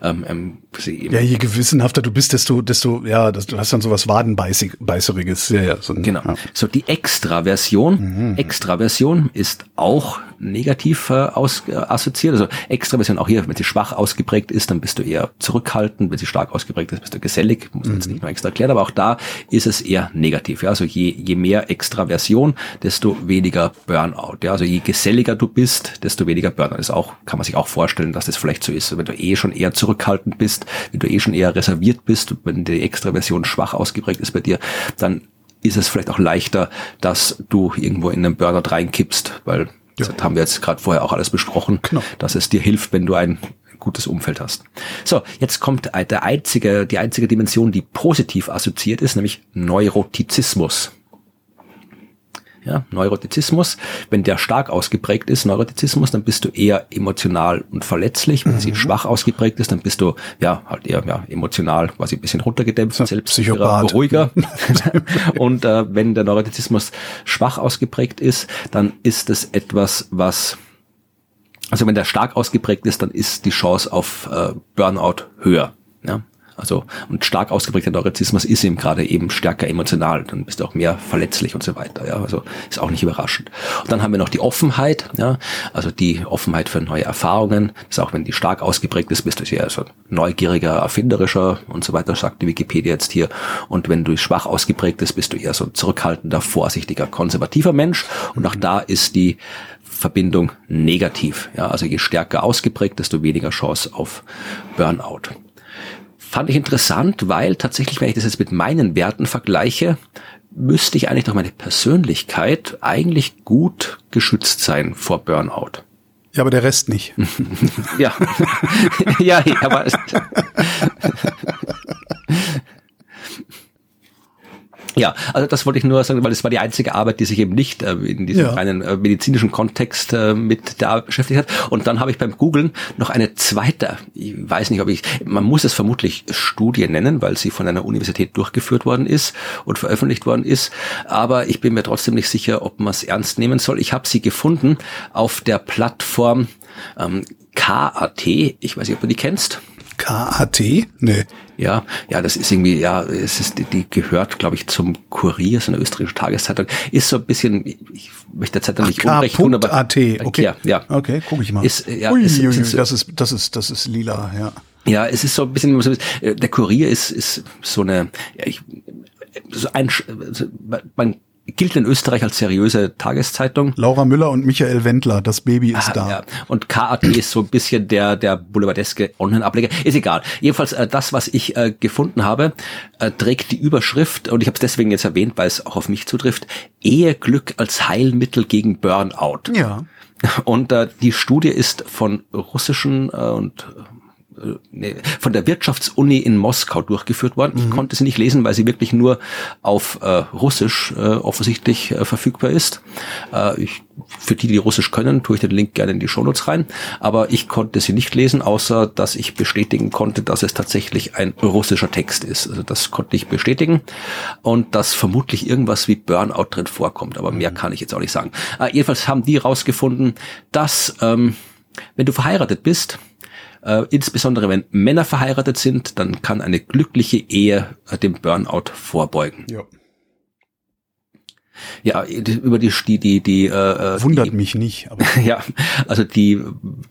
ähm, ähm, ja, je gewissenhafter du bist, desto, desto, ja, das, du hast dann sowas Wadenbeißeriges. Ja, ja, so, genau. Ja. So die Extraversion. Mhm. Extraversion ist auch negativ äh, aus, äh, assoziiert. Also Extraversion auch hier, wenn sie schwach ausgeprägt ist, dann bist du eher zurückhaltend. Wenn sie stark ausgeprägt ist, bist du gesellig. Muss mhm. jetzt nicht mehr extra erklären, aber auch da ist es eher negativ. Ja? Also je, je mehr Extraversion, desto weniger Burnout. Ja? Also je geselliger du bist, desto weniger Burnout. Das ist auch, kann man sich auch vorstellen, dass das vielleicht so ist. Wenn du eh schon eher zurückhaltend bist, wenn du eh schon eher reserviert bist, wenn die Extraversion schwach ausgeprägt ist bei dir, dann ist es vielleicht auch leichter, dass du irgendwo in einen Burnout reinkippst, weil ja. Das haben wir jetzt gerade vorher auch alles besprochen, genau. dass es dir hilft, wenn du ein gutes Umfeld hast. So, jetzt kommt der einzige, die einzige Dimension, die positiv assoziiert ist, nämlich Neurotizismus. Ja, Neurotizismus, wenn der stark ausgeprägt ist, Neurotizismus, dann bist du eher emotional und verletzlich. Wenn mhm. sie schwach ausgeprägt ist, dann bist du ja halt eher ja, emotional quasi ein bisschen runtergedämpft, selbst ruhiger. und äh, wenn der Neurotizismus schwach ausgeprägt ist, dann ist es etwas, was also wenn der stark ausgeprägt ist, dann ist die Chance auf äh, Burnout höher. Ja? Also, und stark ausgeprägter Neurozismus ist eben gerade eben stärker emotional. Dann bist du auch mehr verletzlich und so weiter. Ja, also ist auch nicht überraschend. Und dann haben wir noch die Offenheit. Ja, also die Offenheit für neue Erfahrungen. Das ist auch wenn die stark ausgeprägt ist, bist du sehr so neugieriger, erfinderischer und so weiter, sagt die Wikipedia jetzt hier. Und wenn du schwach ausgeprägt bist, bist du eher so zurückhaltender, vorsichtiger, konservativer Mensch. Und auch da ist die Verbindung negativ. Ja, also je stärker ausgeprägt, desto weniger Chance auf Burnout. Fand ich interessant, weil tatsächlich, wenn ich das jetzt mit meinen Werten vergleiche, müsste ich eigentlich durch meine Persönlichkeit eigentlich gut geschützt sein vor Burnout. Ja, aber der Rest nicht. ja. ja, ja, aber Ja, also das wollte ich nur sagen, weil es war die einzige Arbeit, die sich eben nicht äh, in diesem ja. reinen äh, medizinischen Kontext äh, mit der beschäftigt hat. Und dann habe ich beim Googlen noch eine zweite, ich weiß nicht, ob ich, man muss es vermutlich Studie nennen, weil sie von einer Universität durchgeführt worden ist und veröffentlicht worden ist. Aber ich bin mir trotzdem nicht sicher, ob man es ernst nehmen soll. Ich habe sie gefunden auf der Plattform ähm, KAT. Ich weiß nicht, ob du die kennst. KAT? Nee. Ja, ja, das ist irgendwie, ja, es ist, die gehört, glaube ich, zum Kurier, so eine österreichische Tageszeitung. Ist so ein bisschen, ich möchte der Zeitung nicht unrecht tun, aber. AT, okay. Ja, ja. Okay, gucke ich mal. Ist, ja, ui, ist, ist, das ist, das ist, das ist lila, ja. Ja, es ist so ein bisschen, der Kurier ist, ist so eine, ja, ich, so ein, man gilt in Österreich als seriöse Tageszeitung. Laura Müller und Michael Wendler, das Baby ist ah, da. Ja. Und KAT ist so ein bisschen der, der boulevardeske Online-Ableger. Ist egal. Jedenfalls äh, das, was ich äh, gefunden habe, äh, trägt die Überschrift, und ich habe es deswegen jetzt erwähnt, weil es auch auf mich zutrifft, Eheglück als Heilmittel gegen Burnout. Ja. Und äh, die Studie ist von russischen äh, und äh, von der Wirtschaftsuni in Moskau durchgeführt worden. Ich mhm. konnte sie nicht lesen, weil sie wirklich nur auf äh, Russisch äh, offensichtlich äh, verfügbar ist. Äh, ich, für die, die Russisch können, tue ich den Link gerne in die Shownotes rein. Aber ich konnte sie nicht lesen, außer dass ich bestätigen konnte, dass es tatsächlich ein russischer Text ist. Also das konnte ich bestätigen. Und dass vermutlich irgendwas wie Burnout drin vorkommt. Aber mehr mhm. kann ich jetzt auch nicht sagen. Äh, jedenfalls haben die rausgefunden, dass ähm, wenn du verheiratet bist, äh, insbesondere wenn Männer verheiratet sind, dann kann eine glückliche Ehe äh, dem Burnout vorbeugen. Ja. Ja, über die die die, die äh, äh wundert die, mich nicht. Aber. ja, also die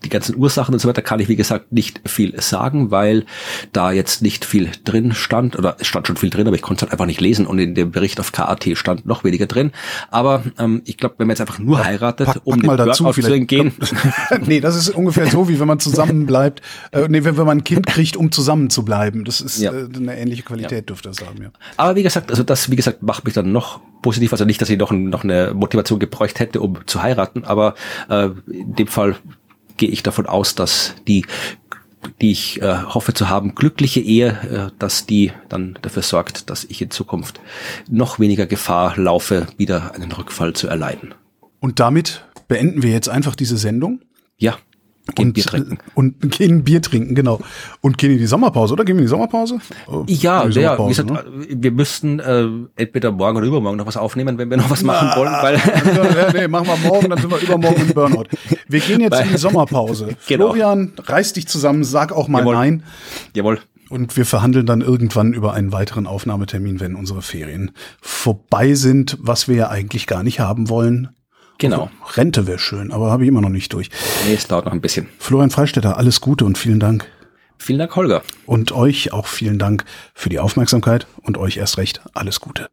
die ganzen Ursachen und so weiter kann ich wie gesagt nicht viel sagen, weil da jetzt nicht viel drin stand oder es stand schon viel drin, aber ich konnte es halt einfach nicht lesen und in dem Bericht auf KAT stand noch weniger drin. Aber ähm, ich glaube, wenn man jetzt einfach nur heiratet, pack, pack um mal dazu, zu entgehen. nee, das ist ungefähr so, wie wenn man zusammen bleibt. Äh, nee, wenn, wenn man ein Kind kriegt, um zusammen zu bleiben. Das ist ja. äh, eine ähnliche Qualität, ja. dürfte das haben, ja. Aber wie gesagt, also das, wie gesagt, macht mich dann noch positiv, also nicht, dass ich noch, noch eine Motivation gebräucht hätte, um zu heiraten, aber äh, in dem Fall gehe ich davon aus, dass die die ich äh, hoffe zu haben, glückliche Ehe, äh, dass die dann dafür sorgt, dass ich in Zukunft noch weniger Gefahr laufe, wieder einen Rückfall zu erleiden. Und damit beenden wir jetzt einfach diese Sendung. Ja. Gehen und, Bier trinken. Und gehen Bier trinken, genau. Und gehen in die Sommerpause, oder? Gehen wir in die Sommerpause? Ja, die Sommerpause, ja, wie gesagt, ne? wir müssten äh, entweder morgen oder übermorgen noch was aufnehmen, wenn wir noch was machen wollen. Weil ja, nee, machen wir morgen, dann sind wir übermorgen im Burnout. Wir gehen jetzt in die Sommerpause. Genau. Florian, reiß dich zusammen, sag auch mal Jawohl. nein. Jawohl. Und wir verhandeln dann irgendwann über einen weiteren Aufnahmetermin, wenn unsere Ferien vorbei sind, was wir ja eigentlich gar nicht haben wollen. Genau. Also, Rente wäre schön, aber habe ich immer noch nicht durch. Nee, es dauert noch ein bisschen. Florian Freistetter, alles Gute und vielen Dank. Vielen Dank, Holger. Und euch auch vielen Dank für die Aufmerksamkeit und euch erst recht alles Gute.